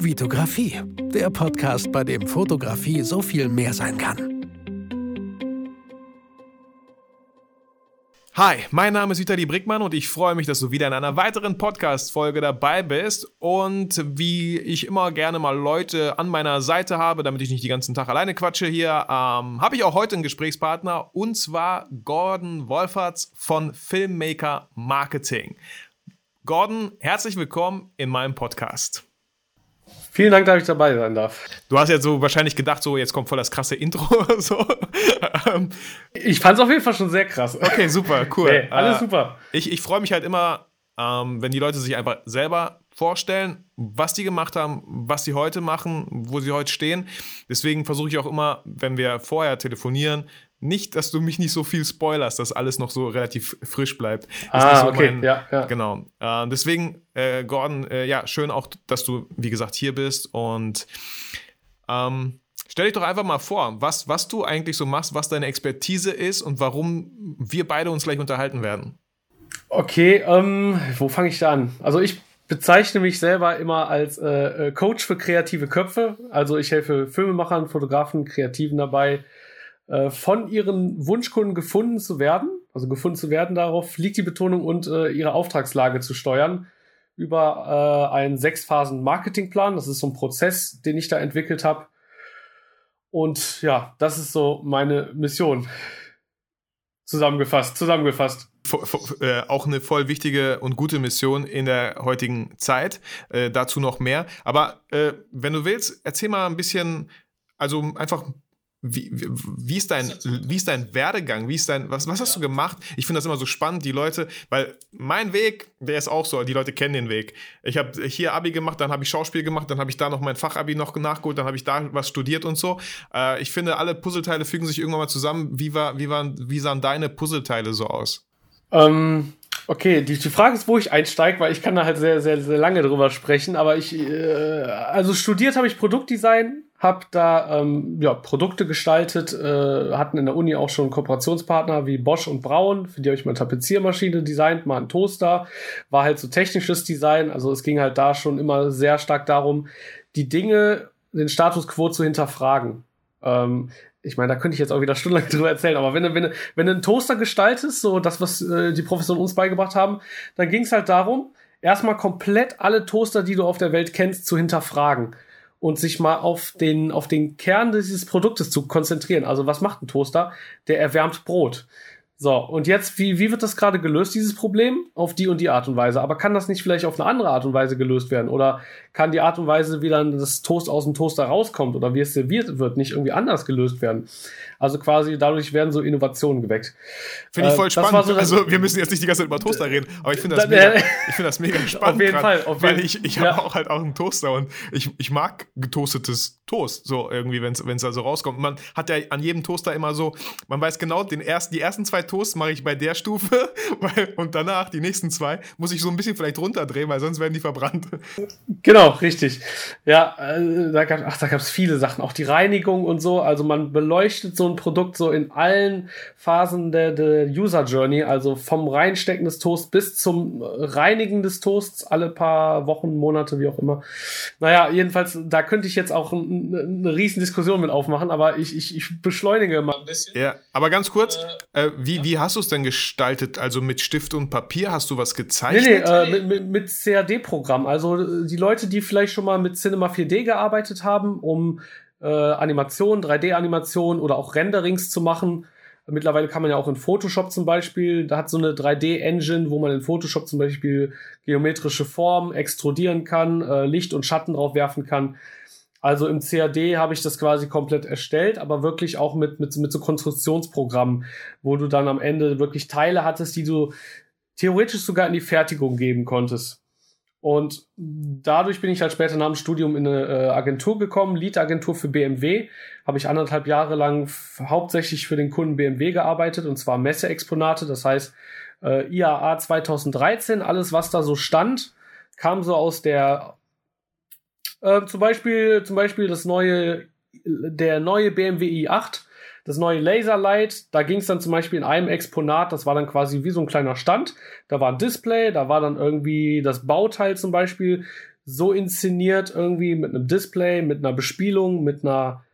Vitografie, der Podcast, bei dem Fotografie so viel mehr sein kann. Hi, mein Name ist Vitali Brickmann und ich freue mich, dass du wieder in einer weiteren Podcast-Folge dabei bist. Und wie ich immer gerne mal Leute an meiner Seite habe, damit ich nicht den ganzen Tag alleine quatsche hier, ähm, habe ich auch heute einen Gesprächspartner und zwar Gordon Wolferts von Filmmaker Marketing. Gordon, herzlich willkommen in meinem Podcast. Vielen Dank, dass ich dabei sein darf. Du hast ja so wahrscheinlich gedacht, so jetzt kommt voll das krasse Intro oder so. ich fand es auf jeden Fall schon sehr krass. Okay, super, cool. Hey, alles äh, super. Ich, ich freue mich halt immer, ähm, wenn die Leute sich einfach selber vorstellen, was die gemacht haben, was sie heute machen, wo sie heute stehen. Deswegen versuche ich auch immer, wenn wir vorher telefonieren, nicht, dass du mich nicht so viel spoilerst, dass alles noch so relativ frisch bleibt. ah, so okay, mein, ja, ja. Genau. Äh, deswegen, äh, Gordon, äh, ja, schön auch, dass du, wie gesagt, hier bist und ähm, stell dich doch einfach mal vor, was, was du eigentlich so machst, was deine Expertise ist und warum wir beide uns gleich unterhalten werden. Okay, ähm, wo fange ich da an? Also ich bezeichne mich selber immer als äh, äh Coach für kreative Köpfe. Also ich helfe Filmemachern, Fotografen, Kreativen dabei, äh, von ihren Wunschkunden gefunden zu werden, also gefunden zu werden, darauf liegt die Betonung und äh, ihre Auftragslage zu steuern über äh, einen sechsphasen Marketingplan. Das ist so ein Prozess, den ich da entwickelt habe. Und ja, das ist so meine Mission. Zusammengefasst, zusammengefasst. Äh, auch eine voll wichtige und gute Mission in der heutigen Zeit. Äh, dazu noch mehr. Aber äh, wenn du willst, erzähl mal ein bisschen, also einfach wie, wie, ist dein, wie ist dein Werdegang? Wie ist dein, was, was hast du gemacht? Ich finde das immer so spannend, die Leute, weil mein Weg, der ist auch so, die Leute kennen den Weg. Ich habe hier Abi gemacht, dann habe ich Schauspiel gemacht, dann habe ich da noch mein Fachabi noch nachgeholt, dann habe ich da was studiert und so. Äh, ich finde, alle Puzzleteile fügen sich irgendwann mal zusammen. Wie, war, wie, waren, wie sahen deine Puzzleteile so aus? Ähm, okay, die, die Frage ist, wo ich einsteige, weil ich kann da halt sehr, sehr, sehr lange drüber sprechen, aber ich, äh, also studiert habe ich Produktdesign habe da ähm, ja, Produkte gestaltet, äh, hatten in der Uni auch schon Kooperationspartner wie Bosch und Braun, für die habe ich mal eine Tapeziermaschine designt, mal einen Toaster, war halt so technisches Design, also es ging halt da schon immer sehr stark darum, die Dinge, den Status quo zu hinterfragen. Ähm, ich meine, da könnte ich jetzt auch wieder stundenlang drüber erzählen, aber wenn du, wenn du, wenn du einen Toaster gestaltest, so das, was äh, die Professoren uns beigebracht haben, dann ging es halt darum, erstmal komplett alle Toaster, die du auf der Welt kennst, zu hinterfragen und sich mal auf den, auf den Kern dieses Produktes zu konzentrieren. Also was macht ein Toaster? Der erwärmt Brot. So, und jetzt, wie, wie wird das gerade gelöst, dieses Problem? Auf die und die Art und Weise. Aber kann das nicht vielleicht auf eine andere Art und Weise gelöst werden? Oder kann die Art und Weise, wie dann das Toast aus dem Toaster rauskommt oder wie es serviert wird, nicht irgendwie anders gelöst werden? Also quasi dadurch werden so Innovationen geweckt. Finde ich voll äh, spannend. So also wir müssen jetzt nicht die ganze Zeit über Toaster reden, aber ich finde das, mega, ich find das mega spannend. Auf jeden grad, Fall. Auf weil ich, ich ja. habe auch halt auch einen Toaster und ich, ich mag getoastetes Toast, so irgendwie, wenn es da so rauskommt. Man hat ja an jedem Toaster immer so, man weiß genau, den ersten, die ersten zwei Toasts mache ich bei der Stufe weil, und danach die nächsten zwei muss ich so ein bisschen vielleicht runterdrehen, weil sonst werden die verbrannt. Genau, richtig. Ja, äh, da gab ach, da gab es viele Sachen, auch die Reinigung und so. Also man beleuchtet so ein Produkt so in allen Phasen der, der User Journey, also vom Reinstecken des Toasts bis zum Reinigen des Toasts alle paar Wochen, Monate, wie auch immer. Naja, jedenfalls, da könnte ich jetzt auch ein, eine riesen Diskussion mit aufmachen, aber ich, ich, ich beschleunige mal ein bisschen. Ja, aber ganz kurz, äh, äh, wie, wie hast du es denn gestaltet? Also mit Stift und Papier hast du was gezeichnet? Nee, nee, äh, mit, mit, mit CAD-Programm. Also die Leute, die vielleicht schon mal mit Cinema 4D gearbeitet haben, um äh, Animationen, 3D-Animationen oder auch Renderings zu machen. Mittlerweile kann man ja auch in Photoshop zum Beispiel, da hat so eine 3D-Engine, wo man in Photoshop zum Beispiel geometrische Formen extrudieren kann, äh, Licht und Schatten drauf werfen kann. Also im CAD habe ich das quasi komplett erstellt, aber wirklich auch mit, mit, mit so Konstruktionsprogrammen, wo du dann am Ende wirklich Teile hattest, die du theoretisch sogar in die Fertigung geben konntest. Und dadurch bin ich halt später nach dem Studium in eine äh, Agentur gekommen, Lead-Agentur für BMW. Habe ich anderthalb Jahre lang hauptsächlich für den Kunden BMW gearbeitet und zwar Messeexponate, das heißt äh, IAA 2013, alles was da so stand, kam so aus der äh, zum Beispiel zum Beispiel das neue der neue BMW i8 das neue Laserlight, da ging es dann zum Beispiel in einem Exponat, das war dann quasi wie so ein kleiner Stand. Da war ein Display, da war dann irgendwie das Bauteil zum Beispiel so inszeniert, irgendwie mit einem Display, mit einer Bespielung, mit einer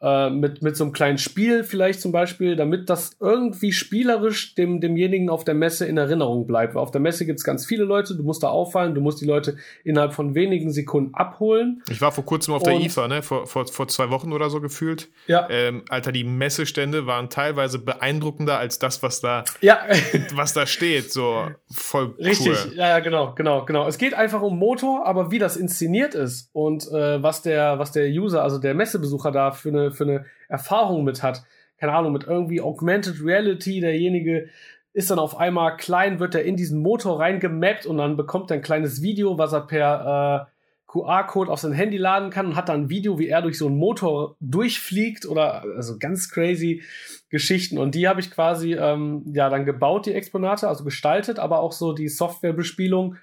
äh, mit, mit so einem kleinen Spiel vielleicht zum Beispiel, damit das irgendwie spielerisch dem, demjenigen auf der Messe in Erinnerung bleibt. Weil auf der Messe gibt's ganz viele Leute, du musst da auffallen, du musst die Leute innerhalb von wenigen Sekunden abholen. Ich war vor kurzem auf der IFA, ne? Vor, vor, vor zwei Wochen oder so gefühlt. Ja. Ähm, Alter, die Messestände waren teilweise beeindruckender als das, was da, ja. was da steht. So voll Richtig, cool. ja, genau, genau, genau. Es geht einfach um Motor, aber wie das inszeniert ist und äh, was der, was der User, also der Messebesucher da für eine für eine Erfahrung mit hat. Keine Ahnung, mit irgendwie Augmented Reality, derjenige ist dann auf einmal klein, wird er in diesen Motor reingemappt und dann bekommt er ein kleines Video, was er per äh, QR-Code auf sein Handy laden kann und hat dann ein Video, wie er durch so einen Motor durchfliegt oder also ganz crazy Geschichten. Und die habe ich quasi ähm, ja dann gebaut, die Exponate, also gestaltet, aber auch so die Softwarebespielung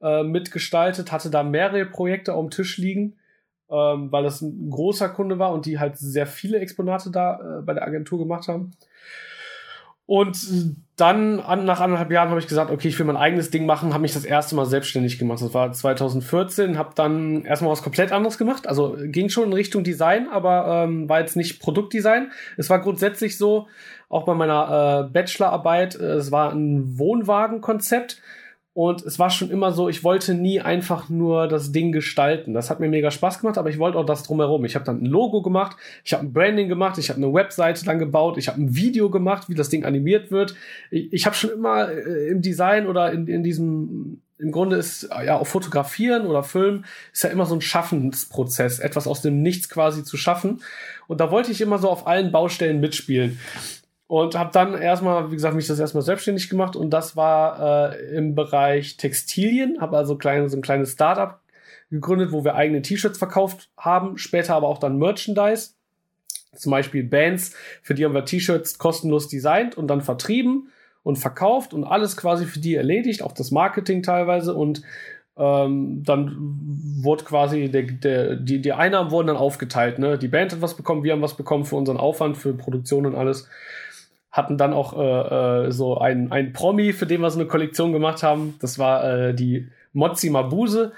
äh, mitgestaltet, hatte da mehrere Projekte auf dem Tisch liegen ähm, weil das ein großer Kunde war und die halt sehr viele Exponate da äh, bei der Agentur gemacht haben. Und dann, an, nach anderthalb Jahren, habe ich gesagt, okay, ich will mein eigenes Ding machen, habe mich das erste Mal selbstständig gemacht. Das war 2014, habe dann erstmal was komplett anderes gemacht. Also ging schon in Richtung Design, aber ähm, war jetzt nicht Produktdesign. Es war grundsätzlich so, auch bei meiner äh, Bachelorarbeit, äh, es war ein Wohnwagenkonzept. Und es war schon immer so, ich wollte nie einfach nur das Ding gestalten. Das hat mir mega Spaß gemacht, aber ich wollte auch das drumherum. Ich habe dann ein Logo gemacht, ich habe ein Branding gemacht, ich habe eine Webseite dann gebaut, ich habe ein Video gemacht, wie das Ding animiert wird. Ich, ich habe schon immer äh, im Design oder in, in diesem, im Grunde ist ja auch Fotografieren oder Filmen ist ja immer so ein Schaffensprozess, etwas aus dem Nichts quasi zu schaffen. Und da wollte ich immer so auf allen Baustellen mitspielen. Und habe dann erstmal, wie gesagt, mich das erstmal selbstständig gemacht. Und das war äh, im Bereich Textilien, habe also kleine, so ein kleines Startup gegründet, wo wir eigene T-Shirts verkauft haben, später aber auch dann Merchandise, zum Beispiel Bands, für die haben wir T-Shirts kostenlos designt und dann vertrieben und verkauft und alles quasi für die erledigt, auch das Marketing teilweise. Und ähm, dann wurde quasi der, der, die, die Einnahmen wurden dann aufgeteilt. Ne? Die Band hat was bekommen, wir haben was bekommen für unseren Aufwand, für Produktion und alles hatten dann auch äh, äh, so ein, ein Promi, für den wir so eine Kollektion gemacht haben. Das war äh, die Mozzi Mabuse.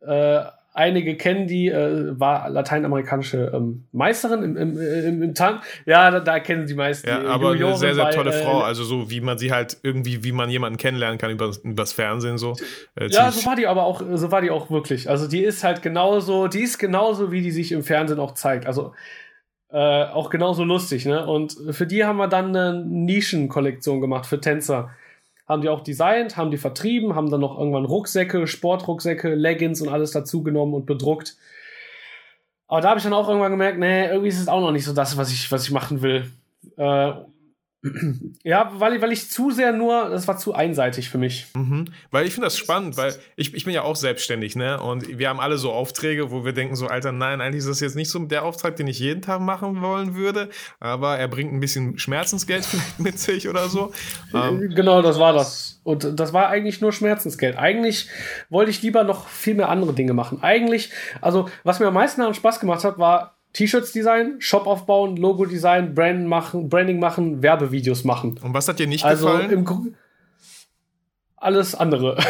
Äh, einige kennen die, äh, war lateinamerikanische ähm, Meisterin im, im, im, im Tank. Ja, da, da, kennen die meisten. Ja, aber eine sehr, sehr tolle bei, Frau. Also so, wie man sie halt irgendwie, wie man jemanden kennenlernen kann über, übers Fernsehen so. Ja, so war die aber auch, so war die auch wirklich. Also die ist halt genauso, die ist genauso, wie die sich im Fernsehen auch zeigt. Also äh, auch genauso lustig, ne? Und für die haben wir dann eine Nischenkollektion gemacht für Tänzer. Haben die auch designt, haben die vertrieben, haben dann noch irgendwann Rucksäcke, Sportrucksäcke, Leggings und alles dazu genommen und bedruckt. Aber da habe ich dann auch irgendwann gemerkt, nee, irgendwie ist es auch noch nicht so das, was ich, was ich machen will. Äh, ja, weil, weil ich zu sehr nur, das war zu einseitig für mich. Mhm. Weil ich finde das spannend, weil ich, ich bin ja auch selbstständig, ne? Und wir haben alle so Aufträge, wo wir denken so, Alter, nein, eigentlich ist das jetzt nicht so der Auftrag, den ich jeden Tag machen wollen würde, aber er bringt ein bisschen Schmerzensgeld mit sich oder so. Ähm, genau, das war das. Und das war eigentlich nur Schmerzensgeld. Eigentlich wollte ich lieber noch viel mehr andere Dinge machen. Eigentlich, also was mir am meisten daran Spaß gemacht hat, war T-Shirts design, Shop aufbauen, Logo design, Brand machen, Branding machen, Werbevideos machen. Und was hat dir nicht also gefallen? Im alles andere.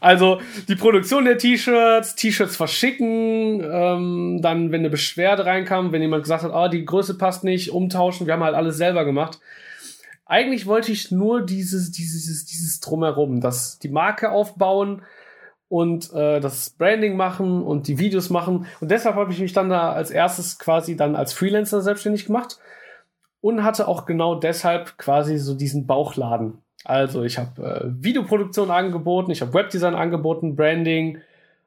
Also die Produktion der T-Shirts, T-Shirts verschicken, ähm, dann wenn eine Beschwerde reinkam, wenn jemand gesagt hat, ah, die Größe passt nicht, umtauschen, wir haben halt alles selber gemacht. Eigentlich wollte ich nur dieses, dieses, dieses drumherum, dass die Marke aufbauen, und äh, das Branding machen und die Videos machen. Und deshalb habe ich mich dann da als erstes quasi dann als Freelancer selbstständig gemacht und hatte auch genau deshalb quasi so diesen Bauchladen. Also ich habe äh, Videoproduktion angeboten, ich habe Webdesign angeboten, Branding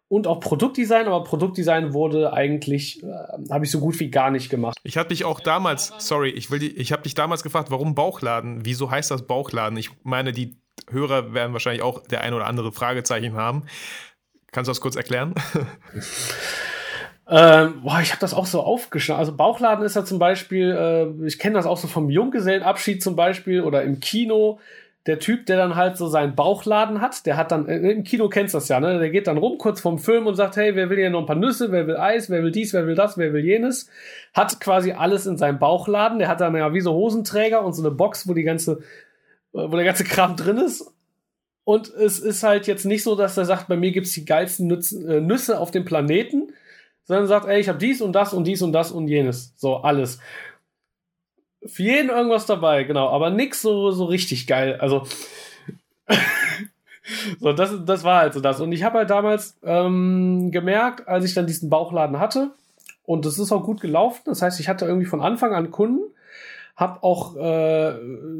und auch Produktdesign, aber Produktdesign wurde eigentlich, äh, habe ich so gut wie gar nicht gemacht. Ich habe dich auch damals, sorry, ich will die, ich habe dich damals gefragt, warum Bauchladen? Wieso heißt das Bauchladen? Ich meine, die Hörer werden wahrscheinlich auch der ein oder andere Fragezeichen haben. Kannst du das kurz erklären? Ähm, boah, ich habe das auch so aufgeschnitten. Also Bauchladen ist ja zum Beispiel, äh, ich kenne das auch so vom Junggesellenabschied zum Beispiel oder im Kino. Der Typ, der dann halt so seinen Bauchladen hat, der hat dann, äh, im Kino kennst du das ja, ne? Der geht dann rum kurz vorm Film und sagt, hey, wer will hier noch ein paar Nüsse, wer will Eis, wer will dies, wer will das, wer will jenes. Hat quasi alles in seinem Bauchladen. Der hat dann ja wie so Hosenträger und so eine Box, wo die ganze, wo der ganze Kram drin ist Und es ist halt jetzt nicht so, dass er sagt, bei mir gibt's die geilsten äh, Nüsse auf dem Planeten, sondern sagt, ey, ich habe dies und das und dies und das und jenes. So, alles. Für jeden irgendwas dabei, genau, aber nix so, so richtig geil. Also, so, das, das war halt so das. Und ich habe halt damals ähm, gemerkt, als ich dann diesen Bauchladen hatte, und das ist auch gut gelaufen, das heißt, ich hatte irgendwie von Anfang an Kunden, habe auch äh,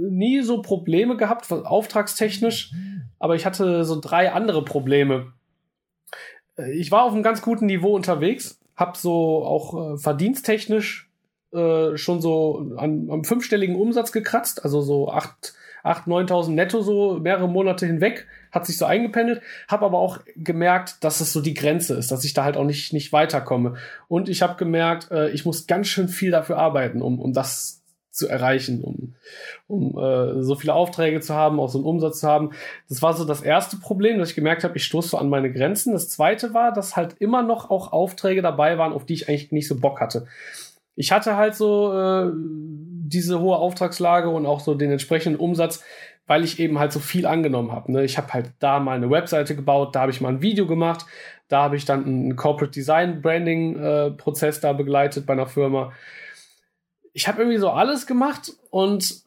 nie so Probleme gehabt, auftragstechnisch, aber ich hatte so drei andere Probleme. Äh, ich war auf einem ganz guten Niveau unterwegs, habe so auch äh, verdiensttechnisch äh, schon so an, am fünfstelligen Umsatz gekratzt, also so acht 8.000, 9.000 netto so mehrere Monate hinweg, hat sich so eingependelt, habe aber auch gemerkt, dass es so die Grenze ist, dass ich da halt auch nicht, nicht weiterkomme. Und ich habe gemerkt, äh, ich muss ganz schön viel dafür arbeiten, um, um das zu erreichen, um, um äh, so viele Aufträge zu haben, auch so einen Umsatz zu haben. Das war so das erste Problem, dass ich gemerkt habe, ich stoße so an meine Grenzen. Das zweite war, dass halt immer noch auch Aufträge dabei waren, auf die ich eigentlich nicht so Bock hatte. Ich hatte halt so äh, diese hohe Auftragslage und auch so den entsprechenden Umsatz, weil ich eben halt so viel angenommen habe. Ne? Ich habe halt da mal eine Webseite gebaut, da habe ich mal ein Video gemacht, da habe ich dann einen Corporate Design Branding äh, Prozess da begleitet bei einer Firma ich habe irgendwie so alles gemacht und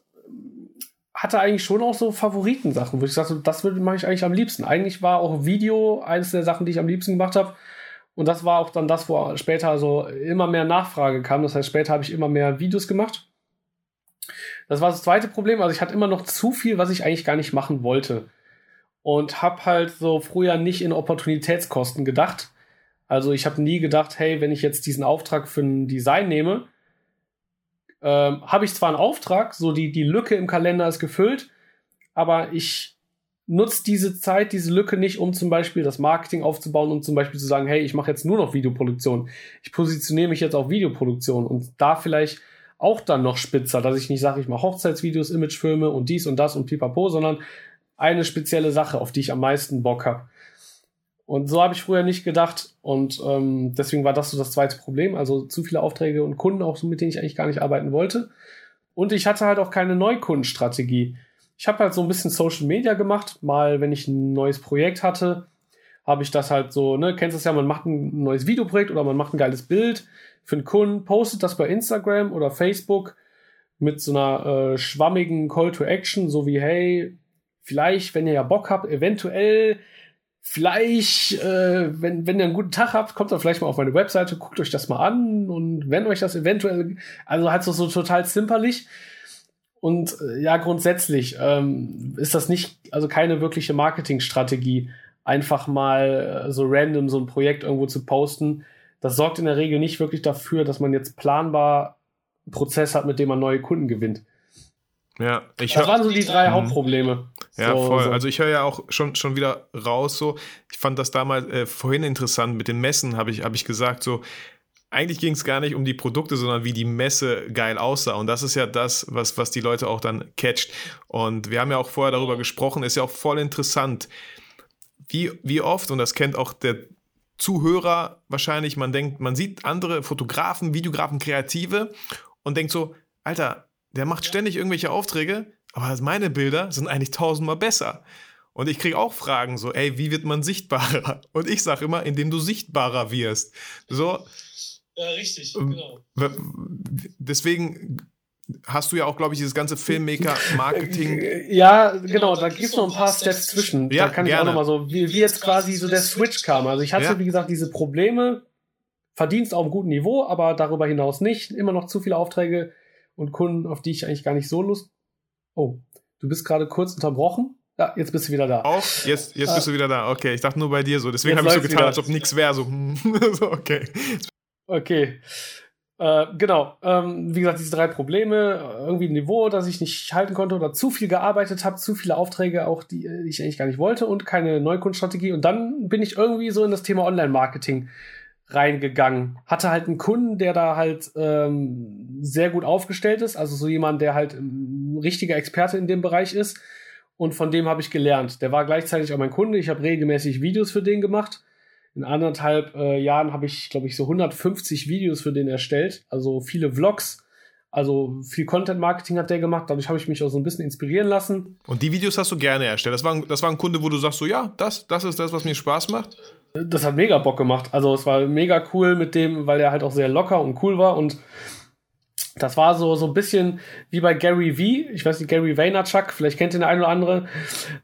hatte eigentlich schon auch so Favoritensachen, wo ich sagte, das mache ich eigentlich am liebsten. Eigentlich war auch Video eines der Sachen, die ich am liebsten gemacht habe. Und das war auch dann das, wo später so immer mehr Nachfrage kam. Das heißt, später habe ich immer mehr Videos gemacht. Das war das zweite Problem. Also ich hatte immer noch zu viel, was ich eigentlich gar nicht machen wollte. Und habe halt so früher nicht in Opportunitätskosten gedacht. Also ich habe nie gedacht, hey, wenn ich jetzt diesen Auftrag für ein Design nehme, ähm, habe ich zwar einen Auftrag, so die, die Lücke im Kalender ist gefüllt, aber ich nutze diese Zeit, diese Lücke nicht, um zum Beispiel das Marketing aufzubauen und zum Beispiel zu sagen, hey, ich mache jetzt nur noch Videoproduktion. Ich positioniere mich jetzt auf Videoproduktion und da vielleicht auch dann noch spitzer, dass ich nicht sage, ich mache Hochzeitsvideos, Imagefilme und dies und das und pipapo, sondern eine spezielle Sache, auf die ich am meisten Bock habe. Und so habe ich früher nicht gedacht. Und ähm, deswegen war das so das zweite Problem. Also zu viele Aufträge und Kunden, auch so mit denen ich eigentlich gar nicht arbeiten wollte. Und ich hatte halt auch keine Neukundenstrategie. Ich habe halt so ein bisschen Social Media gemacht. Mal, wenn ich ein neues Projekt hatte, habe ich das halt so, ne, kennst du es ja, man macht ein neues Videoprojekt oder man macht ein geiles Bild für einen Kunden, postet das bei Instagram oder Facebook mit so einer äh, schwammigen Call to Action, so wie, hey, vielleicht, wenn ihr ja Bock habt, eventuell vielleicht, äh, wenn, wenn ihr einen guten Tag habt, kommt dann vielleicht mal auf meine Webseite, guckt euch das mal an und wenn euch das eventuell, also halt so, so total zimperlich. Und äh, ja, grundsätzlich ähm, ist das nicht, also keine wirkliche Marketingstrategie, einfach mal äh, so random so ein Projekt irgendwo zu posten. Das sorgt in der Regel nicht wirklich dafür, dass man jetzt planbar einen Prozess hat, mit dem man neue Kunden gewinnt. Ja, ich Das waren so die drei mhm. Hauptprobleme. Ja, so, voll. So. Also ich höre ja auch schon, schon wieder raus so. Ich fand das damals äh, vorhin interessant mit den Messen, habe ich, hab ich gesagt, so, eigentlich ging es gar nicht um die Produkte, sondern wie die Messe geil aussah. Und das ist ja das, was, was die Leute auch dann catcht. Und wir haben ja auch vorher darüber gesprochen, ist ja auch voll interessant, wie, wie oft, und das kennt auch der Zuhörer wahrscheinlich, man denkt, man sieht andere Fotografen, Videografen, Kreative und denkt so, Alter, der macht ständig irgendwelche Aufträge, aber meine Bilder sind eigentlich tausendmal besser. Und ich kriege auch Fragen so, ey, wie wird man sichtbarer? Und ich sage immer, indem du sichtbarer wirst. So. Ja, richtig, ähm, genau. Deswegen hast du ja auch, glaube ich, dieses ganze Filmmaker-Marketing. Ja, genau, genau da gibt es noch ein paar Steps zwischen. Ja, da kann gerne. ich auch nochmal so, wie, wie jetzt quasi so der Switch kam. Also ich hatte, ja. wie gesagt, diese Probleme, Verdienst auf einem guten Niveau, aber darüber hinaus nicht. Immer noch zu viele Aufträge und Kunden, auf die ich eigentlich gar nicht so Lust. Oh, du bist gerade kurz unterbrochen. Ja, jetzt bist du wieder da. Auch? Jetzt, jetzt bist du wieder da. Okay, ich dachte nur bei dir so. Deswegen habe ich so getan, wieder. als ob nichts wäre. So, so, okay. Okay. Äh, genau. Ähm, wie gesagt, diese drei Probleme. Irgendwie ein Niveau, das ich nicht halten konnte oder zu viel gearbeitet habe, zu viele Aufträge auch, die, die ich eigentlich gar nicht wollte und keine Neukundenstrategie. Und dann bin ich irgendwie so in das Thema Online-Marketing reingegangen. Hatte halt einen Kunden, der da halt ähm, sehr gut aufgestellt ist, also so jemand, der halt ein richtiger Experte in dem Bereich ist. Und von dem habe ich gelernt. Der war gleichzeitig auch mein Kunde. Ich habe regelmäßig Videos für den gemacht. In anderthalb äh, Jahren habe ich, glaube ich, so 150 Videos für den erstellt. Also viele Vlogs, Also viel Content-Marketing hat der gemacht, dadurch habe ich mich auch so ein bisschen inspirieren lassen. Und die Videos hast du gerne erstellt. Das war, ein, das war ein Kunde, wo du sagst, so ja, das, das ist das, was mir Spaß macht. Das hat mega Bock gemacht. Also es war mega cool mit dem, weil er halt auch sehr locker und cool war und das war so, so ein bisschen wie bei Gary V. Ich weiß nicht, Gary Vaynerchuk, vielleicht kennt ihn der eine oder andere.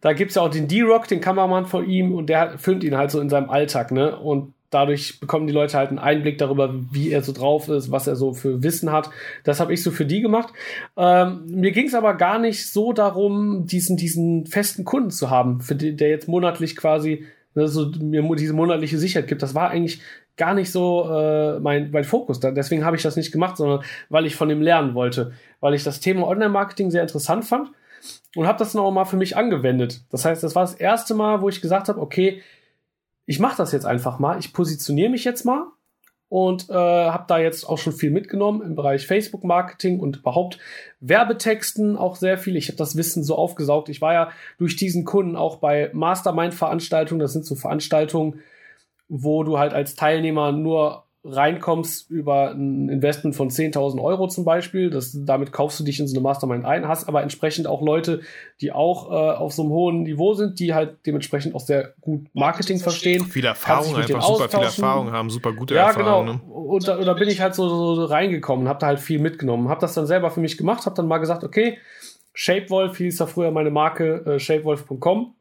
Da gibt's ja auch den D-Rock, den Kameramann von ihm, und der filmt ihn halt so in seinem Alltag, ne? Und dadurch bekommen die Leute halt einen Einblick darüber, wie er so drauf ist, was er so für Wissen hat. Das habe ich so für die gemacht. Ähm, mir ging es aber gar nicht so darum, diesen, diesen festen Kunden zu haben, für die, der jetzt monatlich quasi ne, so mir diese monatliche Sicherheit gibt. Das war eigentlich gar nicht so äh, mein, mein Fokus. Deswegen habe ich das nicht gemacht, sondern weil ich von ihm lernen wollte, weil ich das Thema Online-Marketing sehr interessant fand und habe das noch mal für mich angewendet. Das heißt, das war das erste Mal, wo ich gesagt habe, okay, ich mache das jetzt einfach mal, ich positioniere mich jetzt mal und äh, habe da jetzt auch schon viel mitgenommen im Bereich Facebook-Marketing und überhaupt Werbetexten auch sehr viel. Ich habe das Wissen so aufgesaugt. Ich war ja durch diesen Kunden auch bei Mastermind-Veranstaltungen. Das sind so Veranstaltungen, wo du halt als Teilnehmer nur reinkommst über ein Investment von 10.000 Euro zum Beispiel. Das, damit kaufst du dich in so eine Mastermind ein, hast aber entsprechend auch Leute, die auch äh, auf so einem hohen Niveau sind, die halt dementsprechend auch sehr gut Marketing verstehen. Viel Erfahrung, einfach super viel Erfahrung haben, super gute ja, Erfahrung. Genau. Ne? Und, da, und da bin ich halt so, so reingekommen, habe da halt viel mitgenommen, habe das dann selber für mich gemacht, habe dann mal gesagt, okay, Shapewolf hieß da früher meine Marke, äh, shapewolf.com.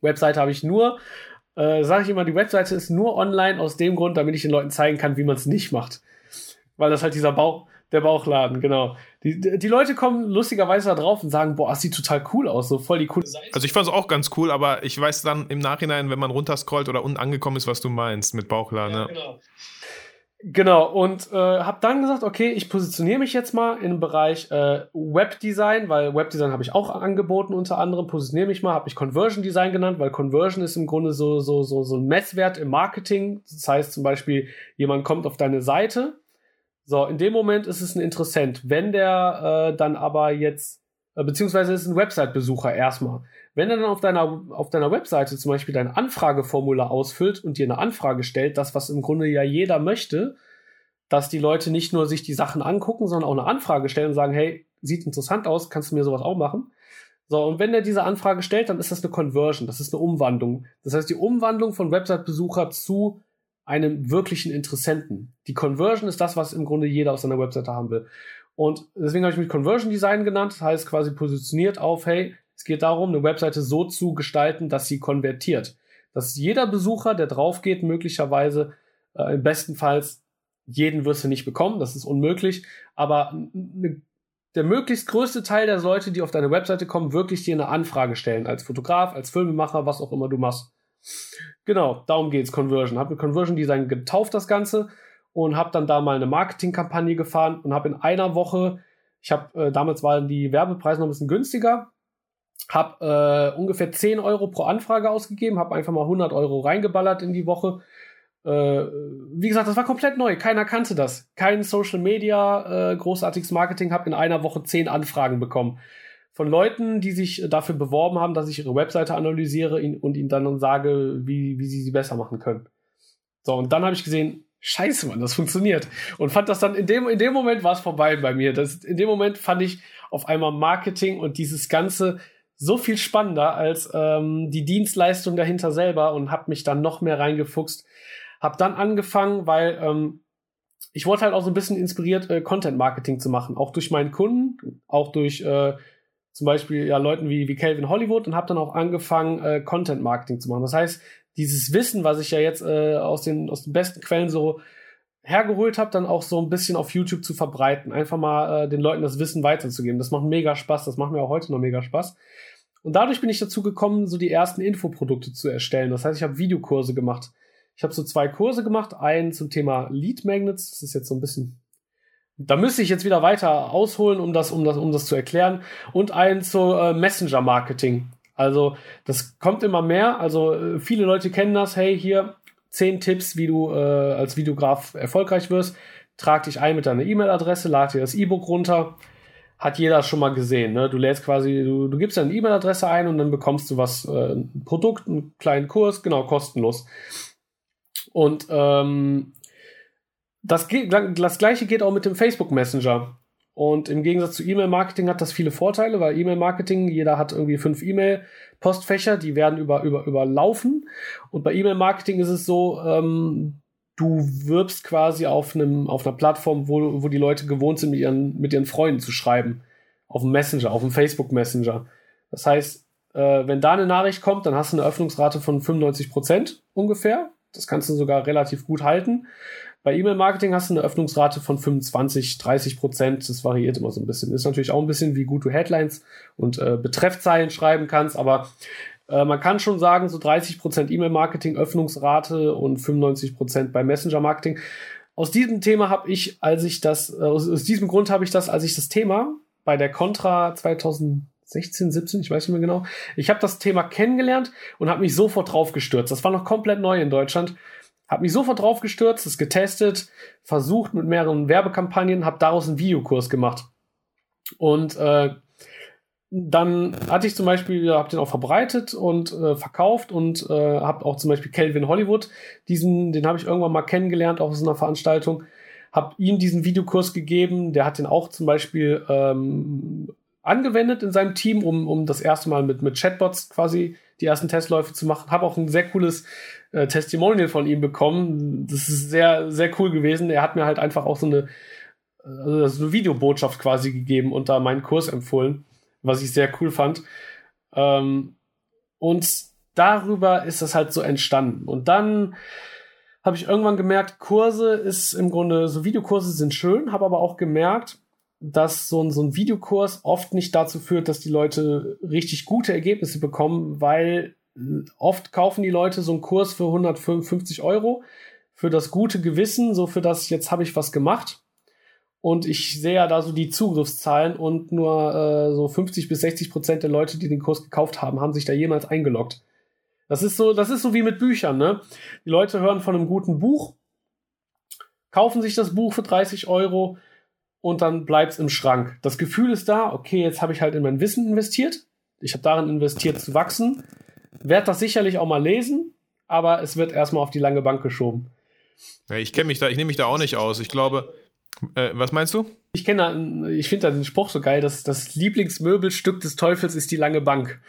Webseite habe ich nur äh, sage ich immer, die Webseite ist nur online aus dem Grund, damit ich den Leuten zeigen kann, wie man es nicht macht. Weil das halt dieser Bauch, der Bauchladen, genau. Die, die Leute kommen lustigerweise da drauf und sagen, boah, das sieht total cool aus, so voll die coole Seite. Also ich fand es auch ganz cool, aber ich weiß dann im Nachhinein, wenn man runterscrollt oder unten angekommen ist, was du meinst mit Bauchladen. Ja, genau. Genau, und äh, habe dann gesagt, okay, ich positioniere mich jetzt mal im Bereich äh, Webdesign, weil Webdesign habe ich auch angeboten unter anderem, positioniere mich mal, habe ich Conversion Design genannt, weil Conversion ist im Grunde so, so, so, so ein Messwert im Marketing. Das heißt zum Beispiel, jemand kommt auf deine Seite, so, in dem Moment ist es ein Interessent. Wenn der äh, dann aber jetzt, äh, beziehungsweise ist ein Website-Besucher erstmal. Wenn er dann auf deiner, auf deiner Webseite zum Beispiel dein Anfrageformular ausfüllt und dir eine Anfrage stellt, das, was im Grunde ja jeder möchte, dass die Leute nicht nur sich die Sachen angucken, sondern auch eine Anfrage stellen und sagen, hey, sieht interessant aus, kannst du mir sowas auch machen? So, und wenn er diese Anfrage stellt, dann ist das eine Conversion, das ist eine Umwandlung. Das heißt, die Umwandlung von Website-Besucher zu einem wirklichen Interessenten. Die Conversion ist das, was im Grunde jeder auf seiner Webseite haben will. Und deswegen habe ich mich Conversion Design genannt, das heißt quasi positioniert auf, hey, es geht darum, eine Webseite so zu gestalten, dass sie konvertiert. Dass jeder Besucher, der drauf geht, möglicherweise äh, im besten Fall jeden wirst du nicht bekommen, das ist unmöglich, aber ne, der möglichst größte Teil der Leute, die auf deine Webseite kommen, wirklich dir eine Anfrage stellen, als Fotograf, als Filmemacher, was auch immer du machst. Genau, darum geht's, Conversion. Habe mit Conversion Design getauft das Ganze und habe dann da mal eine Marketingkampagne gefahren und habe in einer Woche, ich habe äh, damals waren die Werbepreise noch ein bisschen günstiger, habe äh, ungefähr 10 Euro pro Anfrage ausgegeben, habe einfach mal 100 Euro reingeballert in die Woche. Äh, wie gesagt, das war komplett neu. Keiner kannte das. Kein Social Media, äh, großartiges Marketing. Habe in einer Woche 10 Anfragen bekommen. Von Leuten, die sich dafür beworben haben, dass ich ihre Webseite analysiere und ihnen dann sage, wie, wie sie sie besser machen können. So, und dann habe ich gesehen, scheiße, Mann, das funktioniert. Und fand das dann, in dem, in dem Moment war es vorbei bei mir. Das, in dem Moment fand ich auf einmal Marketing und dieses ganze so viel spannender als ähm, die Dienstleistung dahinter selber und habe mich dann noch mehr reingefuchst. Hab dann angefangen, weil ähm, ich wurde halt auch so ein bisschen inspiriert, äh, Content Marketing zu machen, auch durch meinen Kunden, auch durch äh, zum Beispiel ja Leuten wie wie Calvin Hollywood und habe dann auch angefangen, äh, Content Marketing zu machen. Das heißt, dieses Wissen, was ich ja jetzt äh, aus den aus den besten Quellen so hergeholt habe, dann auch so ein bisschen auf YouTube zu verbreiten. Einfach mal äh, den Leuten das Wissen weiterzugeben. Das macht mega Spaß. Das macht mir auch heute noch mega Spaß. Und dadurch bin ich dazu gekommen, so die ersten Infoprodukte zu erstellen. Das heißt, ich habe Videokurse gemacht. Ich habe so zwei Kurse gemacht. Einen zum Thema Lead Magnets. Das ist jetzt so ein bisschen da müsste ich jetzt wieder weiter ausholen, um das, um das, um das zu erklären. Und einen zu äh, Messenger Marketing. Also, das kommt immer mehr. Also, äh, viele Leute kennen das. Hey, hier, zehn Tipps, wie du äh, als Videograf erfolgreich wirst. Trag dich ein mit deiner E-Mail-Adresse, lad dir das E-Book runter. Hat jeder schon mal gesehen. Ne? Du lädst quasi, du, du gibst deine E-Mail-Adresse ein und dann bekommst du was, äh, ein Produkt, einen kleinen Kurs, genau, kostenlos. Und ähm, das, das gleiche geht auch mit dem Facebook Messenger. Und im Gegensatz zu E-Mail-Marketing hat das viele Vorteile, weil E-Mail-Marketing, jeder hat irgendwie fünf E-Mail-Postfächer, die werden über, über, überlaufen. Und bei E-Mail-Marketing ist es so, ähm, du wirbst quasi auf, einem, auf einer Plattform, wo, wo die Leute gewohnt sind, mit ihren, mit ihren Freunden zu schreiben. Auf dem Messenger, auf dem Facebook Messenger. Das heißt, äh, wenn da eine Nachricht kommt, dann hast du eine Öffnungsrate von 95 Prozent ungefähr. Das kannst du sogar relativ gut halten. Bei E-Mail-Marketing hast du eine Öffnungsrate von 25, 30 Prozent. Das variiert immer so ein bisschen. Ist natürlich auch ein bisschen, wie gut du Headlines und äh, Betreffzeilen schreiben kannst, aber äh, man kann schon sagen, so 30 Prozent E-Mail-Marketing, Öffnungsrate und 95 Prozent bei Messenger-Marketing. Aus diesem Thema habe ich, als ich das, äh, aus, aus diesem Grund habe ich das, als ich das Thema bei der Contra 2016, 17, ich weiß nicht mehr genau, ich habe das Thema kennengelernt und habe mich sofort drauf gestürzt. Das war noch komplett neu in Deutschland hab mich sofort drauf gestürzt, es getestet, versucht mit mehreren Werbekampagnen, habe daraus einen Videokurs gemacht. Und äh, dann hatte ich zum Beispiel, habe den auch verbreitet und äh, verkauft und äh, habe auch zum Beispiel Calvin Hollywood, diesen, den habe ich irgendwann mal kennengelernt auf so einer Veranstaltung, habe ihm diesen Videokurs gegeben, der hat den auch zum Beispiel ähm, angewendet in seinem Team, um, um das erste Mal mit, mit Chatbots quasi die ersten Testläufe zu machen. Habe auch ein sehr cooles äh, Testimonial von ihm bekommen. Das ist sehr, sehr cool gewesen. Er hat mir halt einfach auch so eine, also so eine Videobotschaft quasi gegeben und da meinen Kurs empfohlen, was ich sehr cool fand. Ähm, und darüber ist das halt so entstanden. Und dann habe ich irgendwann gemerkt, Kurse ist im Grunde, so Videokurse sind schön, habe aber auch gemerkt, dass so ein, so ein Videokurs oft nicht dazu führt, dass die Leute richtig gute Ergebnisse bekommen, weil oft kaufen die Leute so einen Kurs für 150 Euro für das gute Gewissen, so für das, jetzt habe ich was gemacht. Und ich sehe ja da so die Zugriffszahlen und nur äh, so 50 bis 60 Prozent der Leute, die den Kurs gekauft haben, haben sich da jemals eingeloggt. Das ist so, das ist so wie mit Büchern, ne? Die Leute hören von einem guten Buch, kaufen sich das Buch für 30 Euro, und dann bleibt's im Schrank. Das Gefühl ist da, okay, jetzt habe ich halt in mein Wissen investiert. Ich habe darin investiert zu wachsen. Werde das sicherlich auch mal lesen, aber es wird erstmal auf die lange Bank geschoben. Ja, ich kenne mich da, ich nehme mich da auch nicht aus. Ich glaube, äh, was meinst du? Ich kenne, ich finde da den Spruch so geil, dass das Lieblingsmöbelstück des Teufels ist die lange Bank.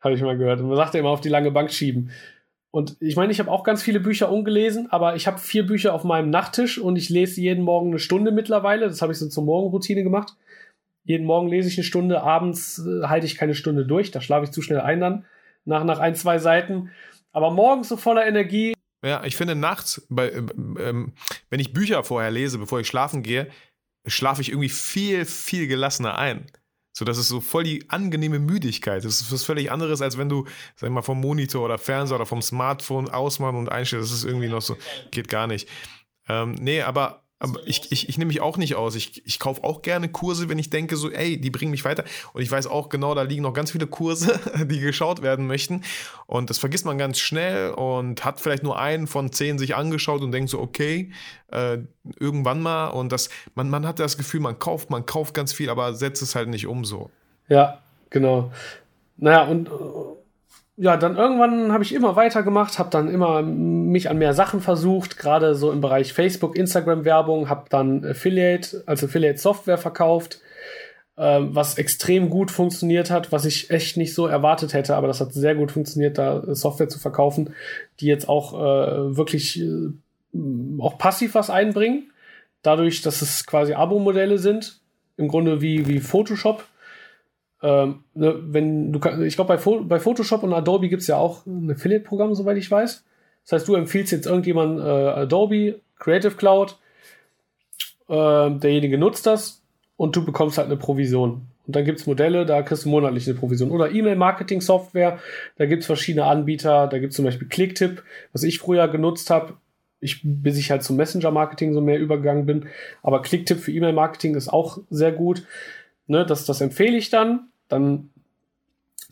Habe ich mal gehört. Und man sagt ja immer auf die lange Bank schieben. Und ich meine, ich habe auch ganz viele Bücher ungelesen, aber ich habe vier Bücher auf meinem Nachttisch und ich lese jeden Morgen eine Stunde mittlerweile. Das habe ich so zur Morgenroutine gemacht. Jeden Morgen lese ich eine Stunde, abends äh, halte ich keine Stunde durch, da schlafe ich zu schnell ein dann, nach, nach ein, zwei Seiten. Aber morgens so voller Energie. Ja, ich finde nachts, bei, ähm, wenn ich Bücher vorher lese, bevor ich schlafen gehe, schlafe ich irgendwie viel, viel gelassener ein. So, das ist so voll die angenehme Müdigkeit. Das ist was völlig anderes, als wenn du, sag mal, vom Monitor oder Fernseher oder vom Smartphone ausmachen und einstellst. Das ist irgendwie noch so, geht gar nicht. Ähm, nee, aber aber ich, ich, ich nehme mich auch nicht aus. Ich, ich kaufe auch gerne Kurse, wenn ich denke, so, ey, die bringen mich weiter. Und ich weiß auch genau, da liegen noch ganz viele Kurse, die geschaut werden möchten. Und das vergisst man ganz schnell und hat vielleicht nur einen von zehn sich angeschaut und denkt so, okay, äh, irgendwann mal. Und das, man, man hat das Gefühl, man kauft, man kauft ganz viel, aber setzt es halt nicht um so. Ja, genau. Naja, und ja, dann irgendwann habe ich immer weitergemacht, habe dann immer mich an mehr Sachen versucht, gerade so im Bereich Facebook, Instagram-Werbung, habe dann Affiliate, also Affiliate-Software verkauft, äh, was extrem gut funktioniert hat, was ich echt nicht so erwartet hätte, aber das hat sehr gut funktioniert, da Software zu verkaufen, die jetzt auch äh, wirklich äh, auch passiv was einbringen, dadurch, dass es quasi Abo-Modelle sind, im Grunde wie, wie Photoshop ähm, ne, wenn du ich glaube, bei, bei Photoshop und Adobe gibt es ja auch ein Affiliate-Programm, soweit ich weiß. Das heißt, du empfiehlst jetzt irgendjemand äh, Adobe, Creative Cloud, äh, derjenige nutzt das und du bekommst halt eine Provision. Und dann gibt es Modelle, da kriegst du monatlich eine Provision. Oder E-Mail-Marketing-Software, da gibt es verschiedene Anbieter, da gibt es zum Beispiel Clicktip, was ich früher genutzt habe, ich, bis ich halt zum Messenger-Marketing so mehr übergegangen bin. Aber Clicktip für E-Mail-Marketing ist auch sehr gut. Ne, das, das empfehle ich dann dann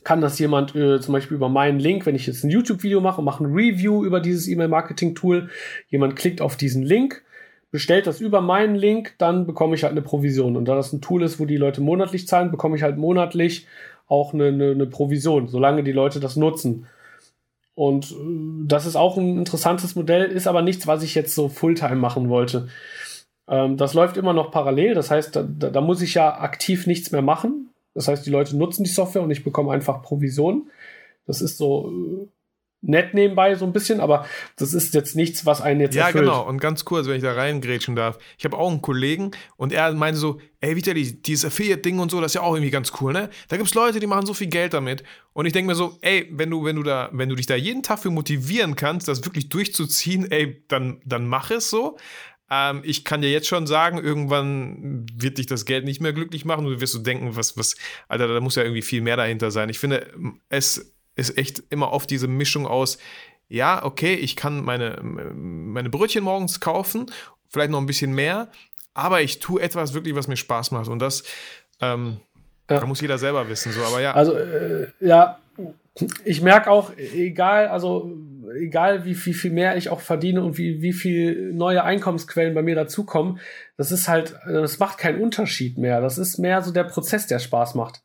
kann das jemand äh, zum Beispiel über meinen Link, wenn ich jetzt ein YouTube-Video mache mache ein Review über dieses E-Mail-Marketing-Tool, jemand klickt auf diesen Link, bestellt das über meinen Link, dann bekomme ich halt eine Provision. Und da das ein Tool ist, wo die Leute monatlich zahlen, bekomme ich halt monatlich auch eine, eine, eine Provision, solange die Leute das nutzen. Und äh, das ist auch ein interessantes Modell, ist aber nichts, was ich jetzt so Fulltime machen wollte. Ähm, das läuft immer noch parallel. Das heißt, da, da, muss ich ja aktiv nichts mehr machen. Das heißt, die Leute nutzen die Software und ich bekomme einfach Provision. Das ist so äh, nett nebenbei so ein bisschen, aber das ist jetzt nichts, was einen jetzt ja, erfüllt. Ja, genau. Und ganz kurz, wenn ich da reingrätschen darf. Ich habe auch einen Kollegen und er meinte so, ey, Vitali, dieses Affiliate-Ding und so, das ist ja auch irgendwie ganz cool, ne? Da gibt es Leute, die machen so viel Geld damit. Und ich denke mir so, ey, wenn du, wenn du da, wenn du dich da jeden Tag für motivieren kannst, das wirklich durchzuziehen, ey, dann, dann mach es so. Ähm, ich kann dir jetzt schon sagen, irgendwann wird dich das Geld nicht mehr glücklich machen und du wirst so denken, was, was, Alter, da muss ja irgendwie viel mehr dahinter sein. Ich finde, es ist echt immer oft diese Mischung aus, ja, okay, ich kann meine, meine Brötchen morgens kaufen, vielleicht noch ein bisschen mehr, aber ich tue etwas wirklich, was mir Spaß macht. Und das, ähm, ja. da muss jeder selber wissen. So, aber ja. Also, äh, ja, ich merke auch, egal, also egal wie viel, viel mehr ich auch verdiene und wie, wie viel neue Einkommensquellen bei mir dazukommen, das ist halt, das macht keinen Unterschied mehr. Das ist mehr so der Prozess, der Spaß macht.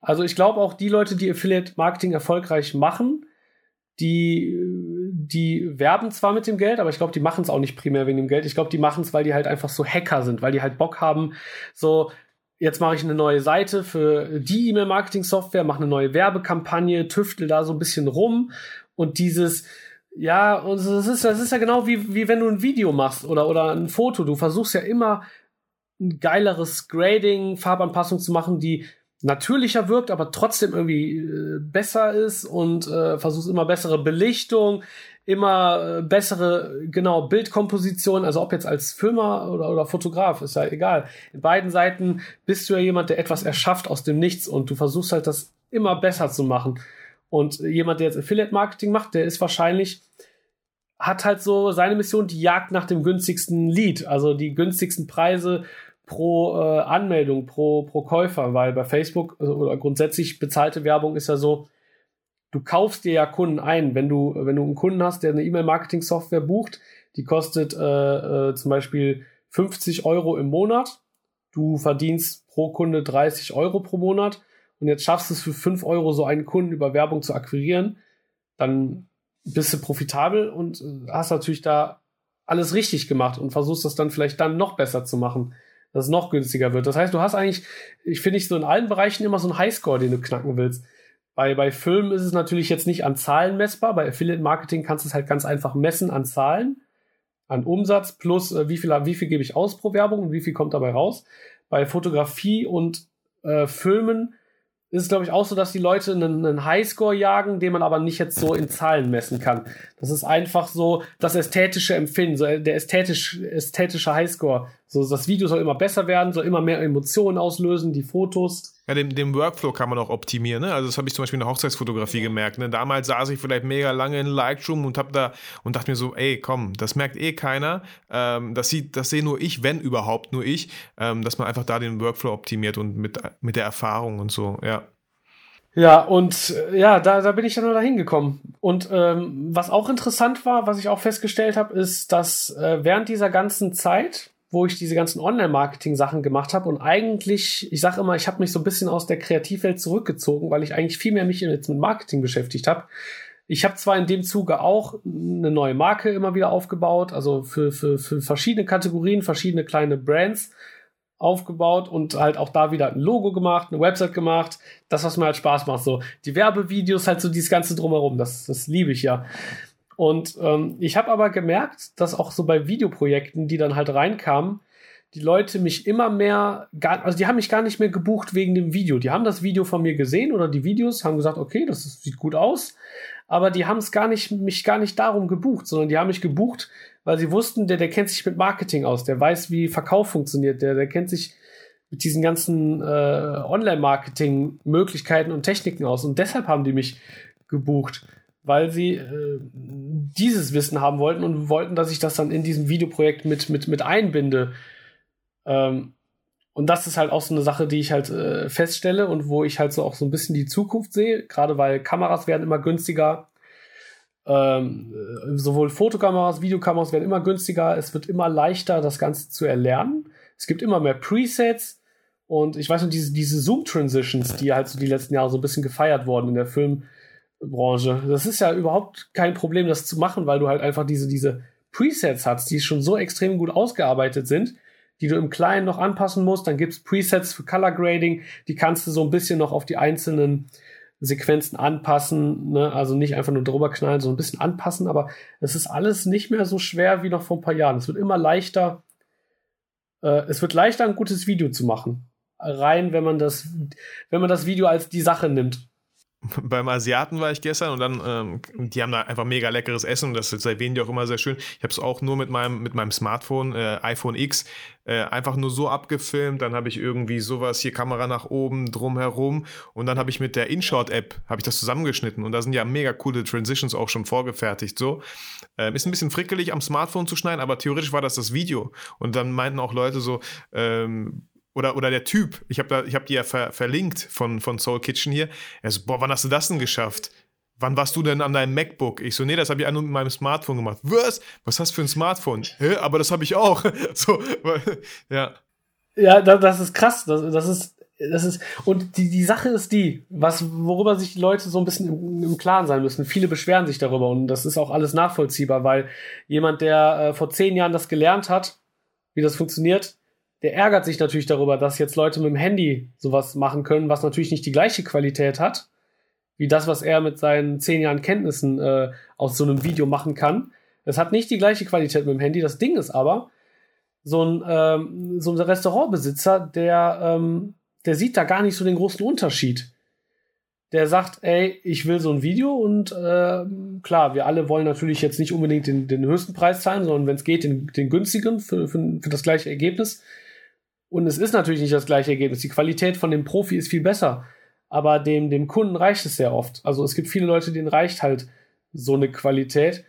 Also ich glaube auch die Leute, die Affiliate Marketing erfolgreich machen, die, die werben zwar mit dem Geld, aber ich glaube, die machen es auch nicht primär wegen dem Geld. Ich glaube, die machen es, weil die halt einfach so Hacker sind, weil die halt Bock haben, so, jetzt mache ich eine neue Seite für die E-Mail-Marketing-Software, mache eine neue Werbekampagne, tüftel da so ein bisschen rum und dieses, ja, und das ist, das ist ja genau wie, wie wenn du ein Video machst oder, oder ein Foto. Du versuchst ja immer ein geileres Grading, Farbanpassung zu machen, die natürlicher wirkt, aber trotzdem irgendwie äh, besser ist und äh, versuchst immer bessere Belichtung, immer äh, bessere, genau, Bildkomposition, also ob jetzt als Filmer oder, oder Fotograf, ist ja egal. In beiden Seiten bist du ja jemand, der etwas erschafft aus dem Nichts und du versuchst halt das immer besser zu machen. Und jemand, der jetzt Affiliate-Marketing macht, der ist wahrscheinlich, hat halt so seine Mission, die Jagd nach dem günstigsten Lead, also die günstigsten Preise pro äh, Anmeldung, pro, pro Käufer, weil bei Facebook also, oder grundsätzlich bezahlte Werbung ist ja so, du kaufst dir ja Kunden ein. Wenn du, wenn du einen Kunden hast, der eine E-Mail-Marketing-Software bucht, die kostet äh, äh, zum Beispiel 50 Euro im Monat. Du verdienst pro Kunde 30 Euro pro Monat und jetzt schaffst du es für 5 Euro so einen Kunden über Werbung zu akquirieren, dann bist du profitabel und äh, hast natürlich da alles richtig gemacht und versuchst das dann vielleicht dann noch besser zu machen dass es noch günstiger wird. Das heißt, du hast eigentlich, ich finde ich so in allen Bereichen immer so einen Highscore, den du knacken willst. Bei, bei Filmen ist es natürlich jetzt nicht an Zahlen messbar. Bei Affiliate Marketing kannst du es halt ganz einfach messen an Zahlen, an Umsatz plus äh, wie viel, wie viel gebe ich aus pro Werbung und wie viel kommt dabei raus. Bei Fotografie und äh, Filmen ist es, glaube ich, auch so, dass die Leute einen, einen Highscore jagen, den man aber nicht jetzt so in Zahlen messen kann. Das ist einfach so das ästhetische Empfinden, so der ästhetisch, ästhetische Highscore. So, das Video soll immer besser werden, soll immer mehr Emotionen auslösen, die Fotos. Ja, den, den Workflow kann man auch optimieren. Ne? Also das habe ich zum Beispiel in der Hochzeitsfotografie gemerkt. Ne? Damals saß ich vielleicht mega lange in Lightroom und habe da und dachte mir so, ey, komm, das merkt eh keiner. Ähm, das sieht, das sehe nur ich, wenn überhaupt nur ich, ähm, dass man einfach da den Workflow optimiert und mit, mit der Erfahrung und so, ja. Ja, und äh, ja, da, da bin ich dann nur dahin gekommen. Und ähm, was auch interessant war, was ich auch festgestellt habe, ist, dass äh, während dieser ganzen Zeit, wo ich diese ganzen Online-Marketing-Sachen gemacht habe und eigentlich, ich sage immer, ich habe mich so ein bisschen aus der Kreativwelt zurückgezogen, weil ich eigentlich viel mehr mich jetzt mit Marketing beschäftigt habe. Ich habe zwar in dem Zuge auch eine neue Marke immer wieder aufgebaut, also für, für, für verschiedene Kategorien, verschiedene kleine Brands aufgebaut und halt auch da wieder ein Logo gemacht, eine Website gemacht, das, was mir halt Spaß macht, so die Werbevideos, halt so dieses ganze drumherum, das, das liebe ich ja. Und ähm, ich habe aber gemerkt, dass auch so bei Videoprojekten, die dann halt reinkamen, die Leute mich immer mehr, gar, also die haben mich gar nicht mehr gebucht wegen dem Video. Die haben das Video von mir gesehen oder die Videos, haben gesagt, okay, das sieht gut aus, aber die haben es gar nicht, mich gar nicht darum gebucht, sondern die haben mich gebucht, weil sie wussten, der, der kennt sich mit Marketing aus, der weiß, wie Verkauf funktioniert, der, der kennt sich mit diesen ganzen äh, Online-Marketing Möglichkeiten und Techniken aus. Und deshalb haben die mich gebucht weil sie äh, dieses Wissen haben wollten und wollten, dass ich das dann in diesem Videoprojekt mit, mit, mit einbinde. Ähm, und das ist halt auch so eine Sache, die ich halt äh, feststelle und wo ich halt so auch so ein bisschen die Zukunft sehe, gerade weil Kameras werden immer günstiger. Ähm, äh, sowohl Fotokameras, Videokameras werden immer günstiger. Es wird immer leichter, das Ganze zu erlernen. Es gibt immer mehr Presets. Und ich weiß noch, diese, diese Zoom-Transitions, die halt so die letzten Jahre so ein bisschen gefeiert wurden in der Film- Branche. Das ist ja überhaupt kein Problem, das zu machen, weil du halt einfach diese, diese Presets hast, die schon so extrem gut ausgearbeitet sind. die du im Kleinen noch anpassen musst. Dann gibt's Presets für Color Grading, die kannst du so ein bisschen noch auf die einzelnen Sequenzen anpassen, ne? also nicht einfach nur drüber knallen, so ein bisschen anpassen, aber es ist alles nicht mehr so schwer wie noch vor ein paar Jahren. Es wird immer leichter, äh, es wird leichter, ein gutes Video zu machen. Rein, wenn man das, wenn man das Video als die Sache nimmt beim Asiaten war ich gestern und dann, ähm, die haben da einfach mega leckeres Essen und das servieren die auch immer sehr schön. Ich habe es auch nur mit meinem, mit meinem Smartphone, äh, iPhone X, äh, einfach nur so abgefilmt. Dann habe ich irgendwie sowas, hier Kamera nach oben, drumherum und dann habe ich mit der InShot-App, habe ich das zusammengeschnitten und da sind ja mega coole Transitions auch schon vorgefertigt. So. Ähm, ist ein bisschen frickelig am Smartphone zu schneiden, aber theoretisch war das das Video. Und dann meinten auch Leute so, ähm, oder, oder der Typ, ich habe hab die ja ver, verlinkt von, von Soul Kitchen hier. Er so, boah, wann hast du das denn geschafft? Wann warst du denn an deinem MacBook? Ich so, nee, das habe ich nur mit meinem Smartphone gemacht. Was? Was hast du für ein Smartphone? Hä? Aber das habe ich auch. so, ja. Ja, das ist krass. Das, das ist, das ist, und die, die Sache ist die, was, worüber sich die Leute so ein bisschen im, im Klaren sein müssen. Viele beschweren sich darüber und das ist auch alles nachvollziehbar, weil jemand, der äh, vor zehn Jahren das gelernt hat, wie das funktioniert, der ärgert sich natürlich darüber, dass jetzt Leute mit dem Handy sowas machen können, was natürlich nicht die gleiche Qualität hat, wie das, was er mit seinen zehn Jahren Kenntnissen äh, aus so einem Video machen kann. Es hat nicht die gleiche Qualität mit dem Handy. Das Ding ist aber, so ein, ähm, so ein Restaurantbesitzer, der, ähm, der sieht da gar nicht so den großen Unterschied. Der sagt, ey, ich will so ein Video und äh, klar, wir alle wollen natürlich jetzt nicht unbedingt den, den höchsten Preis zahlen, sondern wenn es geht, den, den günstigen für, für, für das gleiche Ergebnis. Und es ist natürlich nicht das gleiche Ergebnis. Die Qualität von dem Profi ist viel besser. Aber dem, dem Kunden reicht es sehr oft. Also es gibt viele Leute, denen reicht halt so eine Qualität.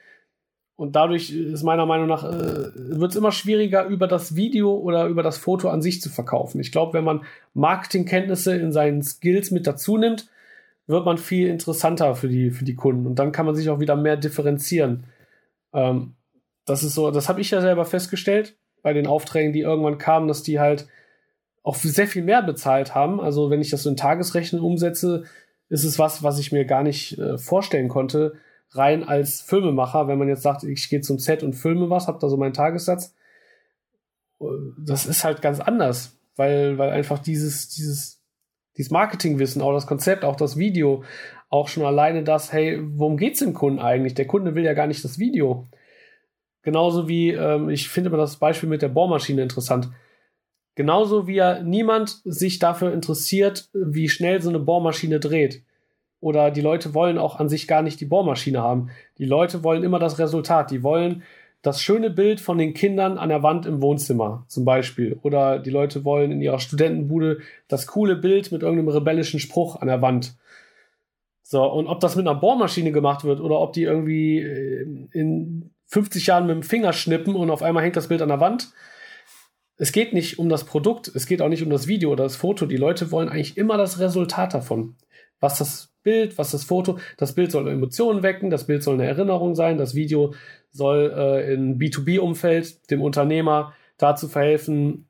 Und dadurch ist meiner Meinung nach, äh, wird es immer schwieriger, über das Video oder über das Foto an sich zu verkaufen. Ich glaube, wenn man Marketingkenntnisse in seinen Skills mit dazu nimmt, wird man viel interessanter für die, für die Kunden. Und dann kann man sich auch wieder mehr differenzieren. Ähm, das ist so, das habe ich ja selber festgestellt bei den Aufträgen, die irgendwann kamen, dass die halt auch sehr viel mehr bezahlt haben. Also wenn ich das so in Tagesrechnen umsetze, ist es was, was ich mir gar nicht äh, vorstellen konnte, rein als Filmemacher, wenn man jetzt sagt, ich gehe zum Set und filme was, habe da so meinen Tagessatz. Äh, das ist halt ganz anders, weil, weil einfach dieses, dieses, dieses Marketingwissen, auch das Konzept, auch das Video, auch schon alleine das, hey, worum geht's dem Kunden eigentlich? Der Kunde will ja gar nicht das Video. Genauso wie, ähm, ich finde immer das Beispiel mit der Bohrmaschine interessant. Genauso wie ja niemand sich dafür interessiert, wie schnell so eine Bohrmaschine dreht. Oder die Leute wollen auch an sich gar nicht die Bohrmaschine haben. Die Leute wollen immer das Resultat. Die wollen das schöne Bild von den Kindern an der Wand im Wohnzimmer zum Beispiel. Oder die Leute wollen in ihrer Studentenbude das coole Bild mit irgendeinem rebellischen Spruch an der Wand. So, und ob das mit einer Bohrmaschine gemacht wird oder ob die irgendwie äh, in 50 Jahren mit dem Finger schnippen und auf einmal hängt das Bild an der Wand. Es geht nicht um das Produkt, es geht auch nicht um das Video oder das Foto. Die Leute wollen eigentlich immer das Resultat davon. Was das Bild, was das Foto, das Bild soll Emotionen wecken, das Bild soll eine Erinnerung sein, das Video soll äh, in B2B-Umfeld dem Unternehmer dazu verhelfen,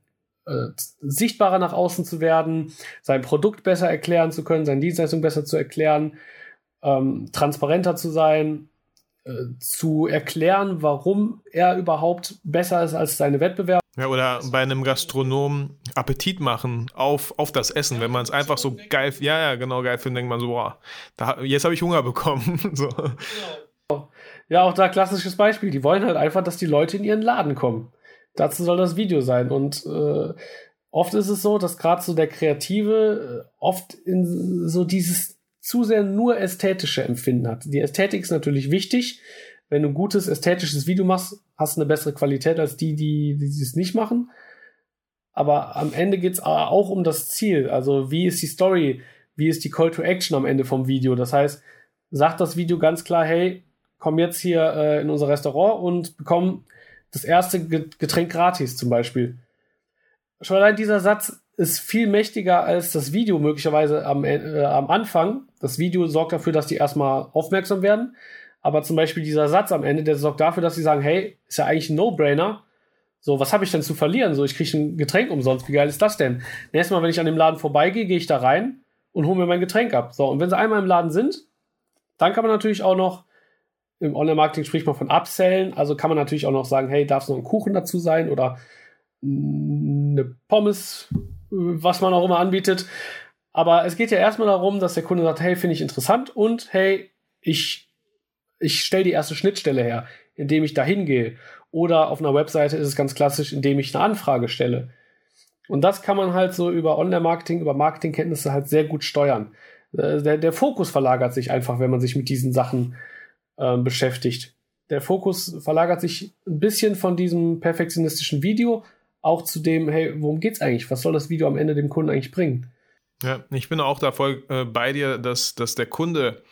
äh, sichtbarer nach außen zu werden, sein Produkt besser erklären zu können, seine Dienstleistung besser zu erklären, ähm, transparenter zu sein, zu erklären, warum er überhaupt besser ist als seine Wettbewerber. Ja, oder bei einem Gastronomen Appetit machen auf, auf das Essen, wenn man es einfach so geil, ja, ja, genau, geil findet, denkt man so, boah, da, jetzt habe ich Hunger bekommen. so. Ja, auch da klassisches Beispiel. Die wollen halt einfach, dass die Leute in ihren Laden kommen. Dazu soll das Video sein. Und äh, oft ist es so, dass gerade so der Kreative äh, oft in so dieses zu sehr nur ästhetische Empfinden hat. Die Ästhetik ist natürlich wichtig. Wenn du ein gutes ästhetisches Video machst, hast du eine bessere Qualität als die, die, die es nicht machen. Aber am Ende geht es auch um das Ziel. Also wie ist die Story? Wie ist die Call to Action am Ende vom Video? Das heißt, sagt das Video ganz klar, hey, komm jetzt hier äh, in unser Restaurant und bekomm das erste Getränk gratis zum Beispiel. Schon allein dieser Satz ist viel mächtiger als das Video möglicherweise am, äh, am Anfang. Das Video sorgt dafür, dass die erstmal aufmerksam werden. Aber zum Beispiel dieser Satz am Ende, der sorgt dafür, dass sie sagen, hey, ist ja eigentlich ein No-Brainer. So, was habe ich denn zu verlieren? So, ich kriege ein Getränk umsonst. Wie geil ist das denn? Nächstes Mal, wenn ich an dem Laden vorbeigehe, gehe ich da rein und hole mir mein Getränk ab. So, und wenn sie einmal im Laden sind, dann kann man natürlich auch noch, im Online-Marketing spricht man von Upsellen, also kann man natürlich auch noch sagen, hey, darf es noch ein Kuchen dazu sein oder eine Pommes, was man auch immer anbietet. Aber es geht ja erstmal darum, dass der Kunde sagt, hey, finde ich interessant und hey, ich, ich stelle die erste Schnittstelle her, indem ich da hingehe. Oder auf einer Webseite ist es ganz klassisch, indem ich eine Anfrage stelle. Und das kann man halt so über Online-Marketing, über Marketingkenntnisse halt sehr gut steuern. Äh, der, der Fokus verlagert sich einfach, wenn man sich mit diesen Sachen äh, beschäftigt. Der Fokus verlagert sich ein bisschen von diesem perfektionistischen Video auch zu dem, hey, worum geht's eigentlich? Was soll das Video am Ende dem Kunden eigentlich bringen? Ja, ich bin auch da voll äh, bei dir, dass, dass der Kunde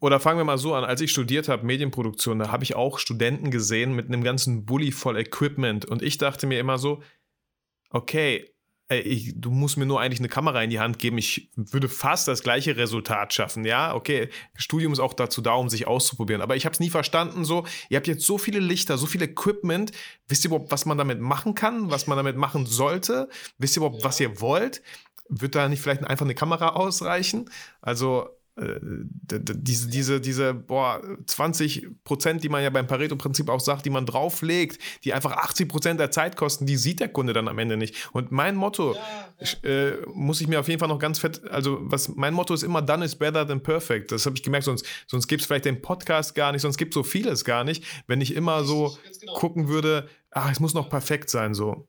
oder fangen wir mal so an, als ich studiert habe, Medienproduktion, da habe ich auch Studenten gesehen mit einem ganzen Bulli voll Equipment und ich dachte mir immer so, okay, ey, ich, du musst mir nur eigentlich eine Kamera in die Hand geben, ich würde fast das gleiche Resultat schaffen, ja, okay, Studium ist auch dazu da, um sich auszuprobieren, aber ich habe es nie verstanden so, ihr habt jetzt so viele Lichter, so viel Equipment, wisst ihr überhaupt, was man damit machen kann, was man damit machen sollte, wisst ihr überhaupt, was ihr wollt, wird da nicht vielleicht einfach eine Kamera ausreichen? Also diese, diese, diese, boah, 20 Prozent, die man ja beim Pareto-Prinzip auch sagt, die man drauflegt, die einfach 80 Prozent der Zeit kosten, die sieht der Kunde dann am Ende nicht. Und mein Motto, ja, ja. Äh, muss ich mir auf jeden Fall noch ganz fett, also was, mein Motto ist immer, done is better than perfect. Das habe ich gemerkt, sonst, sonst gibt es vielleicht den Podcast gar nicht, sonst gibt es so vieles gar nicht, wenn ich immer so genau. gucken würde, ach, es muss noch perfekt sein, so.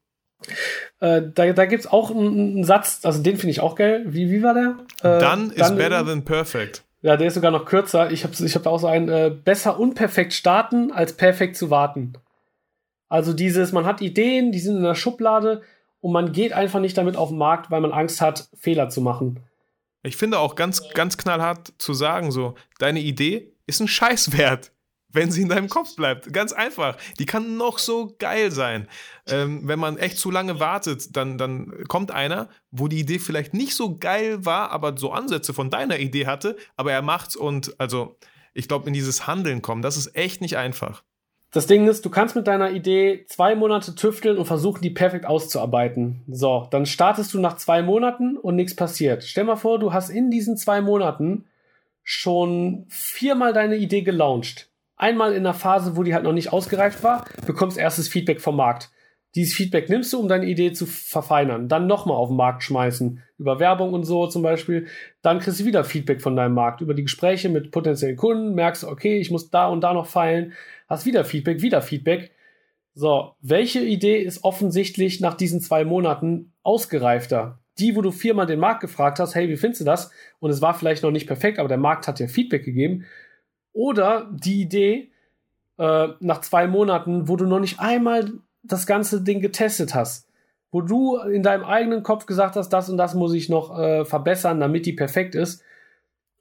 Äh, da da gibt es auch einen, Satz, also den finde ich auch geil. Wie, wie war der? Äh, Done is better than perfect. Ja, der ist sogar noch kürzer. Ich habe ich hab auch so einen, äh, besser unperfekt starten, als perfekt zu warten. Also dieses, man hat Ideen, die sind in der Schublade und man geht einfach nicht damit auf den Markt, weil man Angst hat, Fehler zu machen. Ich finde auch ganz, ganz knallhart zu sagen, so, deine Idee ist ein Scheißwert wenn sie in deinem Kopf bleibt. Ganz einfach. Die kann noch so geil sein. Ähm, wenn man echt zu lange wartet, dann, dann kommt einer, wo die Idee vielleicht nicht so geil war, aber so Ansätze von deiner Idee hatte, aber er macht's und also ich glaube, in dieses Handeln kommen, das ist echt nicht einfach. Das Ding ist, du kannst mit deiner Idee zwei Monate tüfteln und versuchen, die perfekt auszuarbeiten. So, dann startest du nach zwei Monaten und nichts passiert. Stell mal vor, du hast in diesen zwei Monaten schon viermal deine Idee gelauncht einmal in einer Phase, wo die halt noch nicht ausgereift war, bekommst erstes Feedback vom Markt. Dieses Feedback nimmst du, um deine Idee zu verfeinern. Dann nochmal auf den Markt schmeißen. Über Werbung und so zum Beispiel. Dann kriegst du wieder Feedback von deinem Markt. Über die Gespräche mit potenziellen Kunden merkst okay, ich muss da und da noch feilen. Hast wieder Feedback, wieder Feedback. So, welche Idee ist offensichtlich nach diesen zwei Monaten ausgereifter? Die, wo du viermal den Markt gefragt hast, hey, wie findest du das? Und es war vielleicht noch nicht perfekt, aber der Markt hat dir Feedback gegeben. Oder die Idee, äh, nach zwei Monaten, wo du noch nicht einmal das ganze Ding getestet hast, wo du in deinem eigenen Kopf gesagt hast, das und das muss ich noch äh, verbessern, damit die perfekt ist.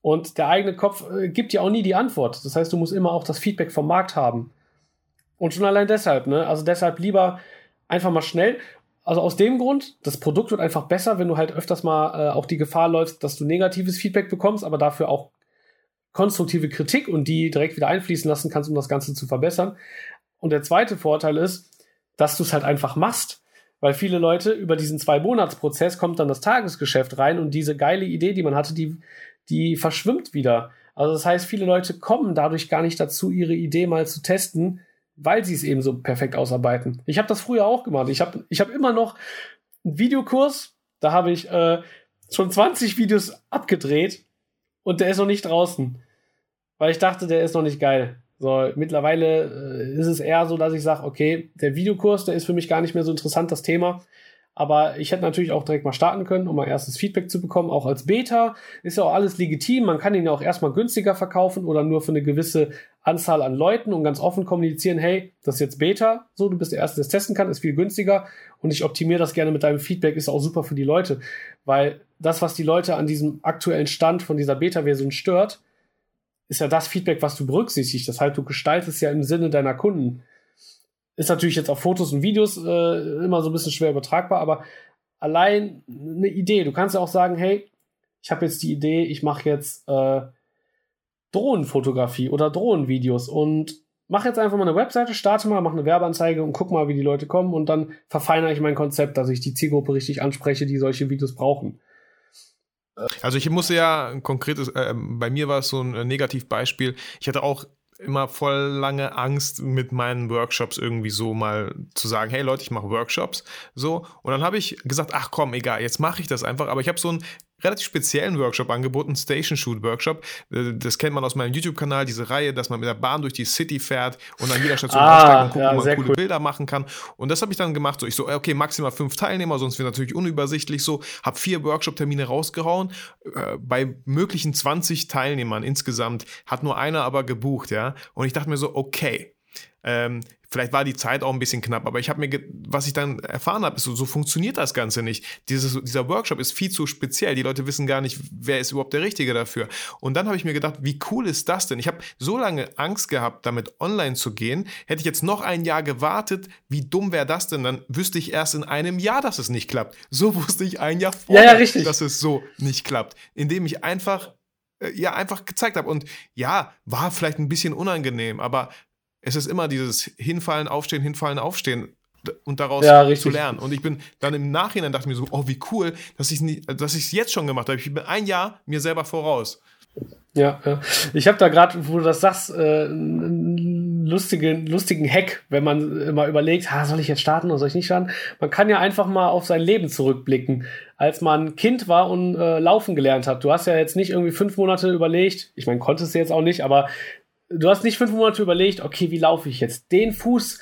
Und der eigene Kopf äh, gibt dir auch nie die Antwort. Das heißt, du musst immer auch das Feedback vom Markt haben. Und schon allein deshalb, ne? Also deshalb lieber einfach mal schnell. Also aus dem Grund, das Produkt wird einfach besser, wenn du halt öfters mal äh, auch die Gefahr läufst, dass du negatives Feedback bekommst, aber dafür auch konstruktive Kritik und die direkt wieder einfließen lassen kannst, um das Ganze zu verbessern. Und der zweite Vorteil ist, dass du es halt einfach machst. Weil viele Leute über diesen Zwei-Monats-Prozess kommt dann das Tagesgeschäft rein und diese geile Idee, die man hatte, die, die verschwimmt wieder. Also das heißt, viele Leute kommen dadurch gar nicht dazu, ihre Idee mal zu testen, weil sie es eben so perfekt ausarbeiten. Ich habe das früher auch gemacht. Ich habe ich hab immer noch einen Videokurs, da habe ich äh, schon 20 Videos abgedreht und der ist noch nicht draußen weil ich dachte, der ist noch nicht geil. So, mittlerweile äh, ist es eher so, dass ich sage, okay, der Videokurs, der ist für mich gar nicht mehr so interessant, das Thema. Aber ich hätte natürlich auch direkt mal starten können, um mal erstes Feedback zu bekommen. Auch als Beta ist ja auch alles legitim. Man kann ihn ja auch erstmal günstiger verkaufen oder nur für eine gewisse Anzahl an Leuten und ganz offen kommunizieren, hey, das ist jetzt Beta, so, du bist der Erste, der es testen kann, ist viel günstiger und ich optimiere das gerne mit deinem Feedback, ist auch super für die Leute. Weil das, was die Leute an diesem aktuellen Stand von dieser Beta-Version stört, ist ja das Feedback, was du berücksichtigst. Das heißt, du gestaltest ja im Sinne deiner Kunden. Ist natürlich jetzt auf Fotos und Videos äh, immer so ein bisschen schwer übertragbar, aber allein eine Idee. Du kannst ja auch sagen, hey, ich habe jetzt die Idee, ich mache jetzt äh, Drohnenfotografie oder Drohnenvideos und mach jetzt einfach mal eine Webseite, starte mal, mach eine Werbeanzeige und guck mal, wie die Leute kommen und dann verfeinere ich mein Konzept, dass ich die Zielgruppe richtig anspreche, die solche Videos brauchen. Also ich musste ja ein konkretes, äh, bei mir war es so ein Negativbeispiel. Ich hatte auch immer voll lange Angst, mit meinen Workshops irgendwie so mal zu sagen, hey Leute, ich mache Workshops. So. Und dann habe ich gesagt, ach komm, egal, jetzt mache ich das einfach. Aber ich habe so ein relativ speziellen Workshop angeboten, Station Shoot Workshop. Äh, das kennt man aus meinem YouTube-Kanal, diese Reihe, dass man mit der Bahn durch die City fährt und an jeder Station ah, aussteigt und guckt, ja, wo man coole cool. Bilder machen kann. Und das habe ich dann gemacht. So, ich so, okay, maximal fünf Teilnehmer, sonst wird natürlich unübersichtlich so. Habe vier Workshop-Termine rausgehauen. Äh, bei möglichen 20 Teilnehmern insgesamt hat nur einer aber gebucht, ja. Und ich dachte mir so, okay, ähm, Vielleicht war die Zeit auch ein bisschen knapp, aber ich habe mir, was ich dann erfahren habe, ist so, so funktioniert das Ganze nicht. Dieses, dieser Workshop ist viel zu speziell. Die Leute wissen gar nicht, wer ist überhaupt der Richtige dafür. Und dann habe ich mir gedacht, wie cool ist das denn? Ich habe so lange Angst gehabt, damit online zu gehen. Hätte ich jetzt noch ein Jahr gewartet, wie dumm wäre das denn? Dann wüsste ich erst in einem Jahr, dass es nicht klappt. So wusste ich ein Jahr vorher, ja, ja, dass es so nicht klappt. Indem ich einfach äh, ja, einfach gezeigt habe. Und ja, war vielleicht ein bisschen unangenehm, aber es ist immer dieses Hinfallen, Aufstehen, Hinfallen, Aufstehen und daraus ja, zu lernen. Und ich bin dann im Nachhinein dachte mir so, oh, wie cool, dass ich es jetzt schon gemacht habe. Ich bin ein Jahr mir selber voraus. Ja, ja. ich habe da gerade, wo du das sagst, äh, einen lustigen, lustigen Hack, wenn man immer überlegt, ha, soll ich jetzt starten oder soll ich nicht starten? Man kann ja einfach mal auf sein Leben zurückblicken, als man Kind war und äh, laufen gelernt hat. Du hast ja jetzt nicht irgendwie fünf Monate überlegt, ich meine, konntest du jetzt auch nicht, aber du hast nicht fünf Monate überlegt, okay, wie laufe ich jetzt? Den Fuß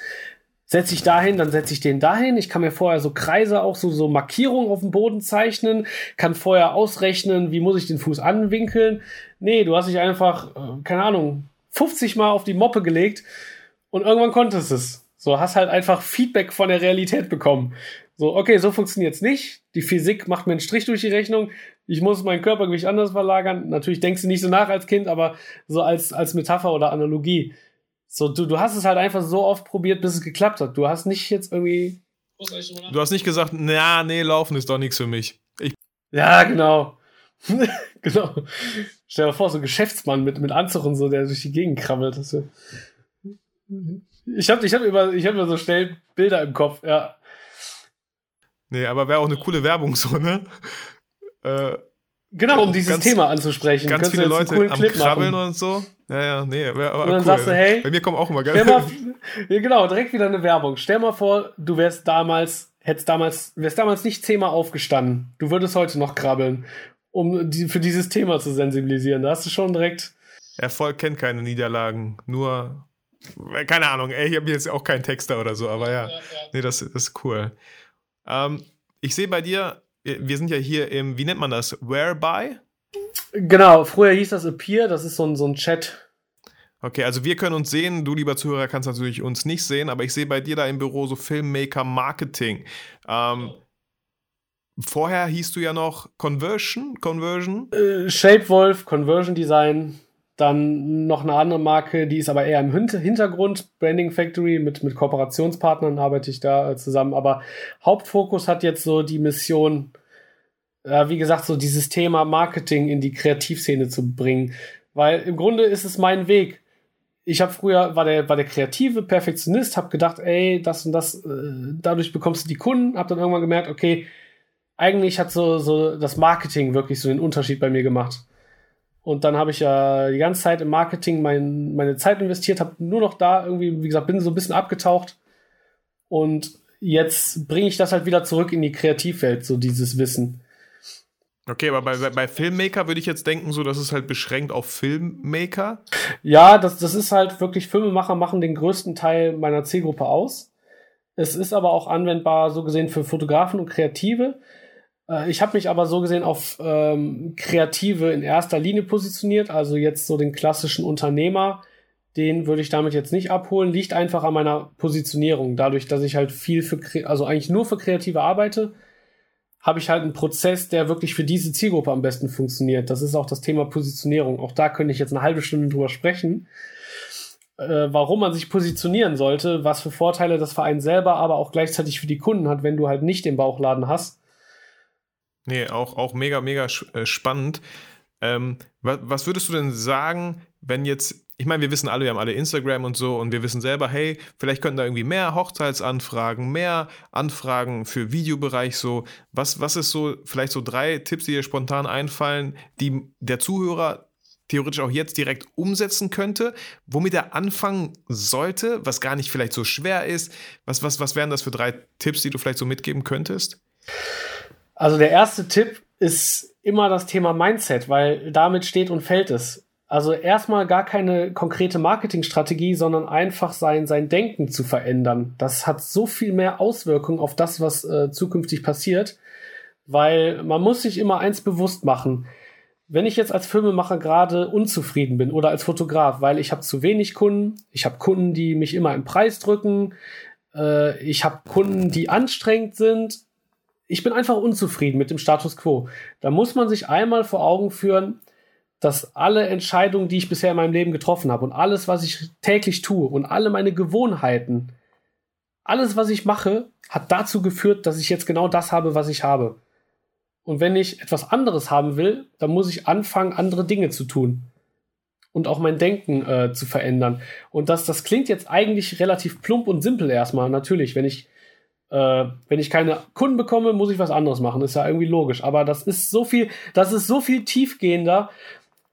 setze ich dahin, dann setze ich den dahin. Ich kann mir vorher so Kreise, auch so, so Markierungen auf dem Boden zeichnen, kann vorher ausrechnen, wie muss ich den Fuß anwinkeln. Nee, du hast dich einfach, äh, keine Ahnung, 50 Mal auf die Moppe gelegt und irgendwann konntest es. So, hast halt einfach Feedback von der Realität bekommen. So, okay, so funktioniert's nicht. Die Physik macht mir einen Strich durch die Rechnung ich muss mein Körpergewicht anders verlagern. Natürlich denkst du nicht so nach als Kind, aber so als, als Metapher oder Analogie. So, du, du hast es halt einfach so oft probiert, bis es geklappt hat. Du hast nicht jetzt irgendwie. Du hast nicht gesagt, na, nee, laufen ist doch nichts für mich. Ich ja, genau. genau. Stell dir vor, so ein Geschäftsmann mit, mit Anzug und so, der durch die Gegend krabbelt. Das ich habe ich hab über, hab über so schnell Bilder im Kopf, ja. Nee, aber wäre auch eine coole Werbung so, ne? Äh, genau, um dieses ganz, Thema anzusprechen. Ganz viele Leute am Clip Krabbeln machen. und so. Ja, ja, nee, aber Und dann cool. sagst du, hey. Bei mir kommen auch immer geil. Mal, genau, direkt wieder eine Werbung. Stell mal vor, du wärst damals, hättest damals, wärst damals nicht zehnmal aufgestanden. Du würdest heute noch krabbeln, um die, für dieses Thema zu sensibilisieren. Da hast du schon direkt. Erfolg kennt keine Niederlagen, nur keine Ahnung, ey, ich habe jetzt auch keinen Texter oder so, aber ja, ja, ja. nee, das, das ist cool. Ähm, ich sehe bei dir wir sind ja hier im, wie nennt man das? Whereby? Genau, früher hieß das Appear, das ist so ein, so ein Chat. Okay, also wir können uns sehen, du lieber Zuhörer kannst natürlich uns nicht sehen, aber ich sehe bei dir da im Büro so Filmmaker Marketing. Ähm, vorher hieß du ja noch Conversion, Conversion? Äh, Shapewolf, Conversion Design, dann noch eine andere Marke, die ist aber eher im Hintergrund, Branding Factory, mit, mit Kooperationspartnern arbeite ich da äh, zusammen. Aber Hauptfokus hat jetzt so die Mission, äh, wie gesagt, so dieses Thema Marketing in die Kreativszene zu bringen. Weil im Grunde ist es mein Weg. Ich habe früher, war der, war der kreative Perfektionist, habe gedacht, ey, das und das, äh, dadurch bekommst du die Kunden, habe dann irgendwann gemerkt, okay, eigentlich hat so, so das Marketing wirklich so den Unterschied bei mir gemacht. Und dann habe ich ja die ganze Zeit im Marketing mein, meine Zeit investiert, habe nur noch da irgendwie, wie gesagt, bin so ein bisschen abgetaucht. Und jetzt bringe ich das halt wieder zurück in die Kreativwelt, so dieses Wissen. Okay, aber bei, bei Filmmaker würde ich jetzt denken, so, dass es halt beschränkt auf Filmmaker. Ja, das, das ist halt wirklich, Filmemacher machen den größten Teil meiner Zielgruppe aus. Es ist aber auch anwendbar, so gesehen, für Fotografen und Kreative. Äh, ich habe mich aber so gesehen auf ähm, Kreative in erster Linie positioniert, also jetzt so den klassischen Unternehmer, den würde ich damit jetzt nicht abholen, liegt einfach an meiner Positionierung. Dadurch, dass ich halt viel für, also eigentlich nur für Kreative arbeite, habe ich halt einen Prozess, der wirklich für diese Zielgruppe am besten funktioniert. Das ist auch das Thema Positionierung. Auch da könnte ich jetzt eine halbe Stunde drüber sprechen, äh, warum man sich positionieren sollte, was für Vorteile das Verein selber, aber auch gleichzeitig für die Kunden hat, wenn du halt nicht den Bauchladen hast Nee, auch, auch mega, mega äh, spannend. Ähm, was, was würdest du denn sagen, wenn jetzt, ich meine, wir wissen alle, wir haben alle Instagram und so und wir wissen selber, hey, vielleicht könnten da irgendwie mehr Hochzeitsanfragen, mehr Anfragen für Videobereich so. Was, was ist so, vielleicht so drei Tipps, die dir spontan einfallen, die der Zuhörer theoretisch auch jetzt direkt umsetzen könnte, womit er anfangen sollte, was gar nicht vielleicht so schwer ist? Was, was, was wären das für drei Tipps, die du vielleicht so mitgeben könntest? Also der erste Tipp ist immer das Thema Mindset, weil damit steht und fällt es. Also erstmal gar keine konkrete Marketingstrategie, sondern einfach sein, sein Denken zu verändern. Das hat so viel mehr Auswirkungen auf das, was äh, zukünftig passiert, weil man muss sich immer eins bewusst machen. Wenn ich jetzt als Filmemacher gerade unzufrieden bin oder als Fotograf, weil ich habe zu wenig Kunden, ich habe Kunden, die mich immer im Preis drücken, äh, ich habe Kunden, die anstrengend sind, ich bin einfach unzufrieden mit dem Status quo. Da muss man sich einmal vor Augen führen, dass alle Entscheidungen, die ich bisher in meinem Leben getroffen habe und alles, was ich täglich tue und alle meine Gewohnheiten, alles, was ich mache, hat dazu geführt, dass ich jetzt genau das habe, was ich habe. Und wenn ich etwas anderes haben will, dann muss ich anfangen, andere Dinge zu tun und auch mein Denken äh, zu verändern. Und das, das klingt jetzt eigentlich relativ plump und simpel erstmal. Natürlich, wenn ich äh, wenn ich keine Kunden bekomme, muss ich was anderes machen. Ist ja irgendwie logisch. Aber das ist so viel, das ist so viel tiefgehender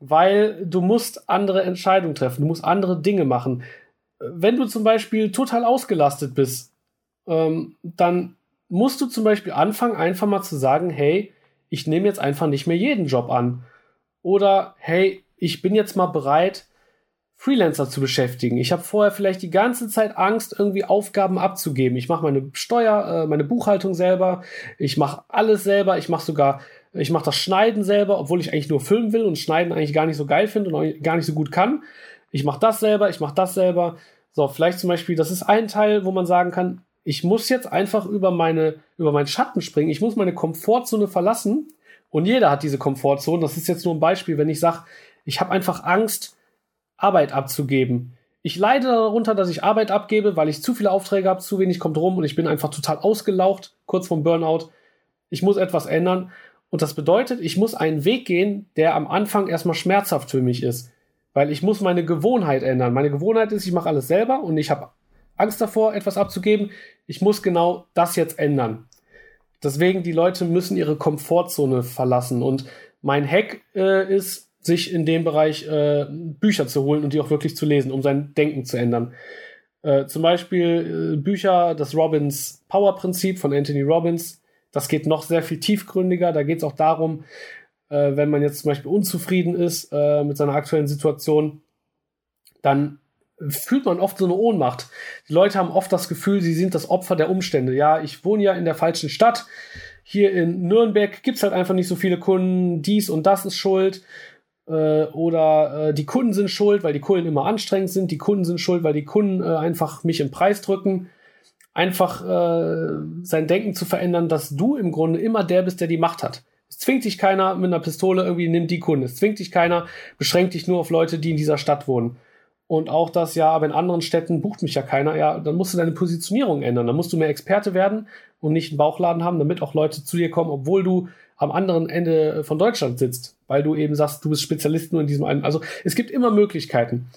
weil du musst andere Entscheidungen treffen, du musst andere Dinge machen. Wenn du zum Beispiel total ausgelastet bist, ähm, dann musst du zum Beispiel anfangen, einfach mal zu sagen, hey, ich nehme jetzt einfach nicht mehr jeden Job an. Oder hey, ich bin jetzt mal bereit, Freelancer zu beschäftigen. Ich habe vorher vielleicht die ganze Zeit Angst, irgendwie Aufgaben abzugeben. Ich mache meine Steuer, äh, meine Buchhaltung selber, ich mache alles selber, ich mache sogar ich mache das Schneiden selber, obwohl ich eigentlich nur filmen will und Schneiden eigentlich gar nicht so geil finde und gar nicht so gut kann. Ich mache das selber, ich mache das selber. So, vielleicht zum Beispiel, das ist ein Teil, wo man sagen kann, ich muss jetzt einfach über meine, über meinen Schatten springen. Ich muss meine Komfortzone verlassen. Und jeder hat diese Komfortzone. Das ist jetzt nur ein Beispiel, wenn ich sage, ich habe einfach Angst, Arbeit abzugeben. Ich leide darunter, dass ich Arbeit abgebe, weil ich zu viele Aufträge habe, zu wenig kommt rum und ich bin einfach total ausgelaucht, kurz vorm Burnout. Ich muss etwas ändern. Und das bedeutet, ich muss einen Weg gehen, der am Anfang erstmal schmerzhaft für mich ist. Weil ich muss meine Gewohnheit ändern. Meine Gewohnheit ist, ich mache alles selber und ich habe Angst davor, etwas abzugeben. Ich muss genau das jetzt ändern. Deswegen, die Leute müssen ihre Komfortzone verlassen. Und mein Hack äh, ist, sich in dem Bereich äh, Bücher zu holen und die auch wirklich zu lesen, um sein Denken zu ändern. Äh, zum Beispiel äh, Bücher, das Robbins Power Prinzip von Anthony Robbins, das geht noch sehr viel tiefgründiger. Da geht es auch darum, äh, wenn man jetzt zum Beispiel unzufrieden ist äh, mit seiner aktuellen Situation, dann fühlt man oft so eine Ohnmacht. Die Leute haben oft das Gefühl, sie sind das Opfer der Umstände. Ja, ich wohne ja in der falschen Stadt. Hier in Nürnberg gibt es halt einfach nicht so viele Kunden. Dies und das ist schuld. Äh, oder äh, die Kunden sind schuld, weil die Kunden immer anstrengend sind. Die Kunden sind schuld, weil die Kunden äh, einfach mich im Preis drücken einfach äh, sein Denken zu verändern, dass du im Grunde immer der bist, der die Macht hat. Es zwingt dich keiner mit einer Pistole irgendwie, nimm die Kunden. Es zwingt dich keiner, beschränkt dich nur auf Leute, die in dieser Stadt wohnen. Und auch das, ja, aber in anderen Städten bucht mich ja keiner. Ja, dann musst du deine Positionierung ändern. Dann musst du mehr Experte werden und nicht einen Bauchladen haben, damit auch Leute zu dir kommen, obwohl du am anderen Ende von Deutschland sitzt, weil du eben sagst, du bist Spezialist nur in diesem einen. Also es gibt immer Möglichkeiten.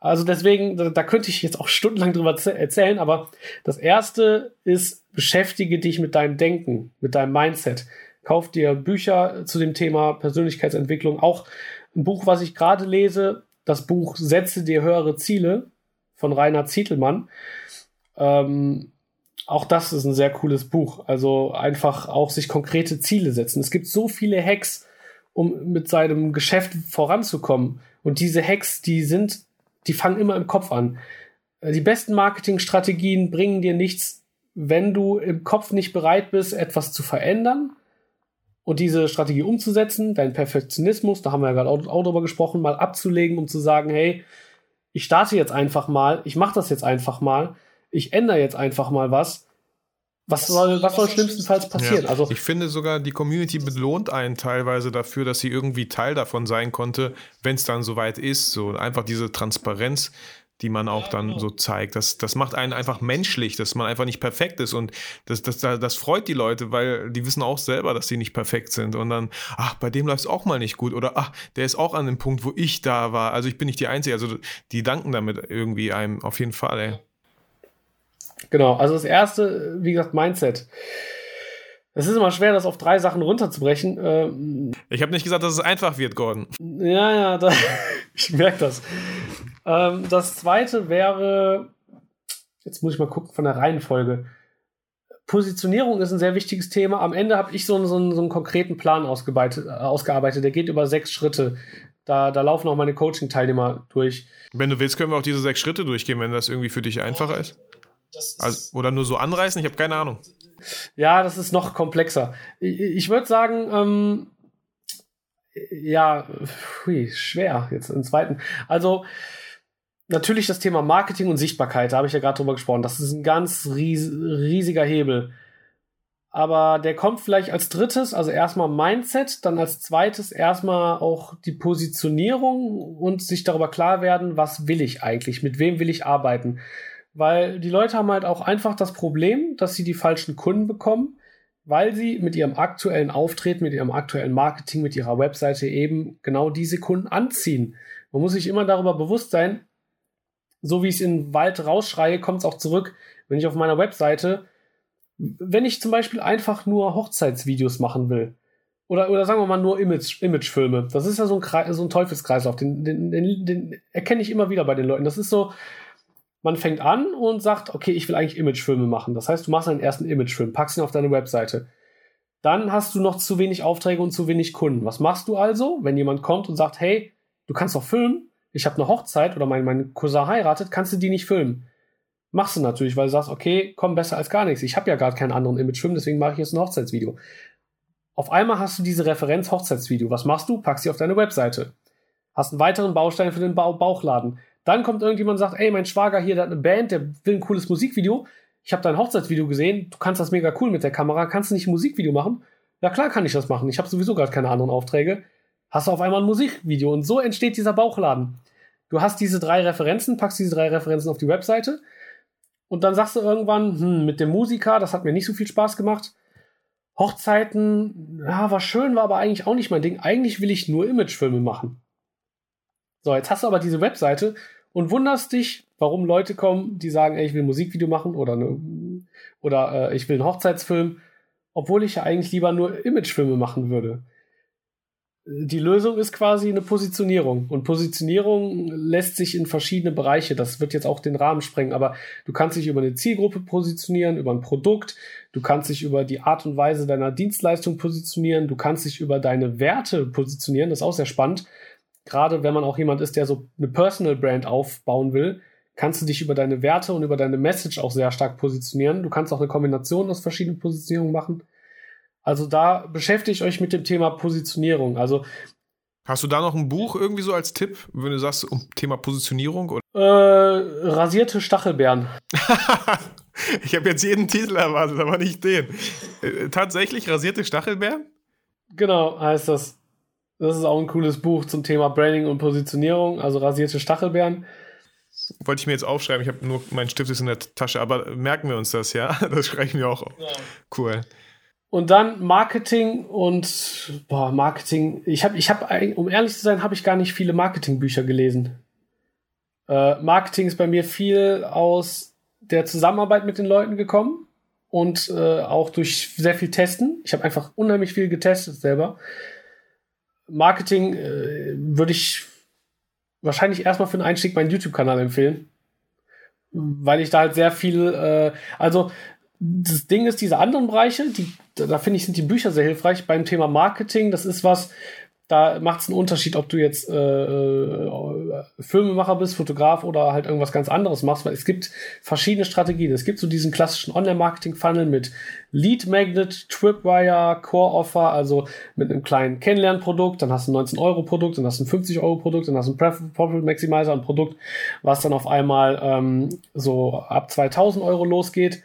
Also deswegen, da, da könnte ich jetzt auch stundenlang drüber erzählen, aber das erste ist, beschäftige dich mit deinem Denken, mit deinem Mindset. Kauf dir Bücher zu dem Thema Persönlichkeitsentwicklung. Auch ein Buch, was ich gerade lese, das Buch Setze dir höhere Ziele von Rainer Zietelmann. Ähm, auch das ist ein sehr cooles Buch. Also einfach auch sich konkrete Ziele setzen. Es gibt so viele Hacks, um mit seinem Geschäft voranzukommen. Und diese Hacks, die sind die fangen immer im Kopf an. Die besten Marketingstrategien bringen dir nichts, wenn du im Kopf nicht bereit bist, etwas zu verändern und diese Strategie umzusetzen, dein Perfektionismus, da haben wir ja gerade auch, auch drüber gesprochen, mal abzulegen, um zu sagen, hey, ich starte jetzt einfach mal, ich mache das jetzt einfach mal, ich ändere jetzt einfach mal was was soll, was soll schlimmstenfalls passieren? Ja, also ich finde sogar, die Community belohnt einen teilweise dafür, dass sie irgendwie Teil davon sein konnte, wenn es dann soweit ist. So einfach diese Transparenz, die man auch dann so zeigt. Das, das macht einen einfach menschlich, dass man einfach nicht perfekt ist. Und das, das, das freut die Leute, weil die wissen auch selber, dass sie nicht perfekt sind. Und dann, ach, bei dem läuft es auch mal nicht gut. Oder ach, der ist auch an dem Punkt, wo ich da war. Also ich bin nicht die Einzige. Also die danken damit irgendwie einem auf jeden Fall, ey. Genau, also das erste, wie gesagt, Mindset. Es ist immer schwer, das auf drei Sachen runterzubrechen. Ähm, ich habe nicht gesagt, dass es einfach wird, Gordon. Ja, ja, da, ich merke das. Ähm, das zweite wäre, jetzt muss ich mal gucken von der Reihenfolge. Positionierung ist ein sehr wichtiges Thema. Am Ende habe ich so, einen, so, einen, so einen konkreten Plan ausgearbeitet. Der geht über sechs Schritte. Da, da laufen auch meine Coaching-Teilnehmer durch. Wenn du willst, können wir auch diese sechs Schritte durchgehen, wenn das irgendwie für dich einfacher ist. Also, oder nur so anreißen, ich habe keine Ahnung. Ja, das ist noch komplexer. Ich, ich würde sagen, ähm, ja, hui, schwer jetzt im zweiten. Also, natürlich das Thema Marketing und Sichtbarkeit, da habe ich ja gerade drüber gesprochen. Das ist ein ganz ries riesiger Hebel. Aber der kommt vielleicht als drittes, also erstmal Mindset, dann als zweites erstmal auch die Positionierung und sich darüber klar werden, was will ich eigentlich, mit wem will ich arbeiten. Weil die Leute haben halt auch einfach das Problem, dass sie die falschen Kunden bekommen, weil sie mit ihrem aktuellen Auftreten, mit ihrem aktuellen Marketing, mit ihrer Webseite eben genau diese Kunden anziehen. Man muss sich immer darüber bewusst sein, so wie ich es in den Wald rausschreie, kommt es auch zurück, wenn ich auf meiner Webseite, wenn ich zum Beispiel einfach nur Hochzeitsvideos machen will, oder, oder sagen wir mal nur Image, Imagefilme, das ist ja so ein, Kreis, so ein Teufelskreislauf, den, den, den, den erkenne ich immer wieder bei den Leuten. Das ist so, man fängt an und sagt, okay, ich will eigentlich Imagefilme machen. Das heißt, du machst einen ersten Imagefilm, packst ihn auf deine Webseite. Dann hast du noch zu wenig Aufträge und zu wenig Kunden. Was machst du also, wenn jemand kommt und sagt, hey, du kannst doch filmen, ich habe eine Hochzeit oder mein, mein Cousin heiratet, kannst du die nicht filmen. Machst du natürlich, weil du sagst, okay, komm besser als gar nichts. Ich habe ja gar keinen anderen Imagefilm, deswegen mache ich jetzt ein Hochzeitsvideo. Auf einmal hast du diese Referenz Hochzeitsvideo. Was machst du? Packst sie auf deine Webseite. Hast einen weiteren Baustein für den ba Bauchladen. Dann kommt irgendjemand und sagt, ey, mein Schwager hier, der hat eine Band, der will ein cooles Musikvideo. Ich habe dein Hochzeitsvideo gesehen, du kannst das mega cool mit der Kamera, kannst du nicht ein Musikvideo machen? Ja klar kann ich das machen. Ich habe sowieso gerade keine anderen Aufträge. Hast du auf einmal ein Musikvideo und so entsteht dieser Bauchladen. Du hast diese drei Referenzen, packst diese drei Referenzen auf die Webseite und dann sagst du irgendwann, hm, mit dem Musiker, das hat mir nicht so viel Spaß gemacht. Hochzeiten, ja, war schön, war aber eigentlich auch nicht mein Ding. Eigentlich will ich nur Imagefilme machen. So, jetzt hast du aber diese Webseite und wunderst dich, warum Leute kommen, die sagen, ey, ich will ein Musikvideo machen oder, ne, oder äh, ich will einen Hochzeitsfilm, obwohl ich ja eigentlich lieber nur Imagefilme machen würde. Die Lösung ist quasi eine Positionierung. Und Positionierung lässt sich in verschiedene Bereiche, das wird jetzt auch den Rahmen sprengen, aber du kannst dich über eine Zielgruppe positionieren, über ein Produkt, du kannst dich über die Art und Weise deiner Dienstleistung positionieren, du kannst dich über deine Werte positionieren, das ist auch sehr spannend gerade wenn man auch jemand ist, der so eine Personal Brand aufbauen will, kannst du dich über deine Werte und über deine Message auch sehr stark positionieren. Du kannst auch eine Kombination aus verschiedenen Positionierungen machen. Also da beschäftigt euch mit dem Thema Positionierung. Also Hast du da noch ein Buch irgendwie so als Tipp, wenn du sagst, um Thema Positionierung? Oder? Äh, rasierte Stachelbeeren. ich habe jetzt jeden Titel erwartet, aber nicht den. Äh, tatsächlich rasierte Stachelbeeren? Genau, heißt das. Das ist auch ein cooles Buch zum Thema Branding und Positionierung, also rasierte Stachelbeeren. Wollte ich mir jetzt aufschreiben, ich habe nur mein Stift ist in der Tasche, aber merken wir uns das, ja? Das schreiben wir auch. Ja. Cool. Und dann Marketing und boah, Marketing. Ich habe, ich habe, um ehrlich zu sein, habe ich gar nicht viele Marketingbücher gelesen. Äh, Marketing ist bei mir viel aus der Zusammenarbeit mit den Leuten gekommen und äh, auch durch sehr viel Testen. Ich habe einfach unheimlich viel getestet selber. Marketing äh, würde ich wahrscheinlich erstmal für den Einstieg meinen YouTube-Kanal empfehlen. Weil ich da halt sehr viel, äh, also das Ding ist, diese anderen Bereiche, die, da finde ich, sind die Bücher sehr hilfreich. Beim Thema Marketing, das ist was, da macht es einen Unterschied, ob du jetzt äh, äh, Filmemacher bist, Fotograf oder halt irgendwas ganz anderes machst, weil es gibt verschiedene Strategien. Es gibt so diesen klassischen Online-Marketing-Funnel mit Lead Magnet, Tripwire, Core Offer, also mit einem kleinen Kennenlernprodukt, dann hast du ein 19-Euro-Produkt, dann hast du ein 50-Euro-Produkt, dann hast du ein Profit Maximizer, ein Produkt, was dann auf einmal ähm, so ab 2000 Euro losgeht.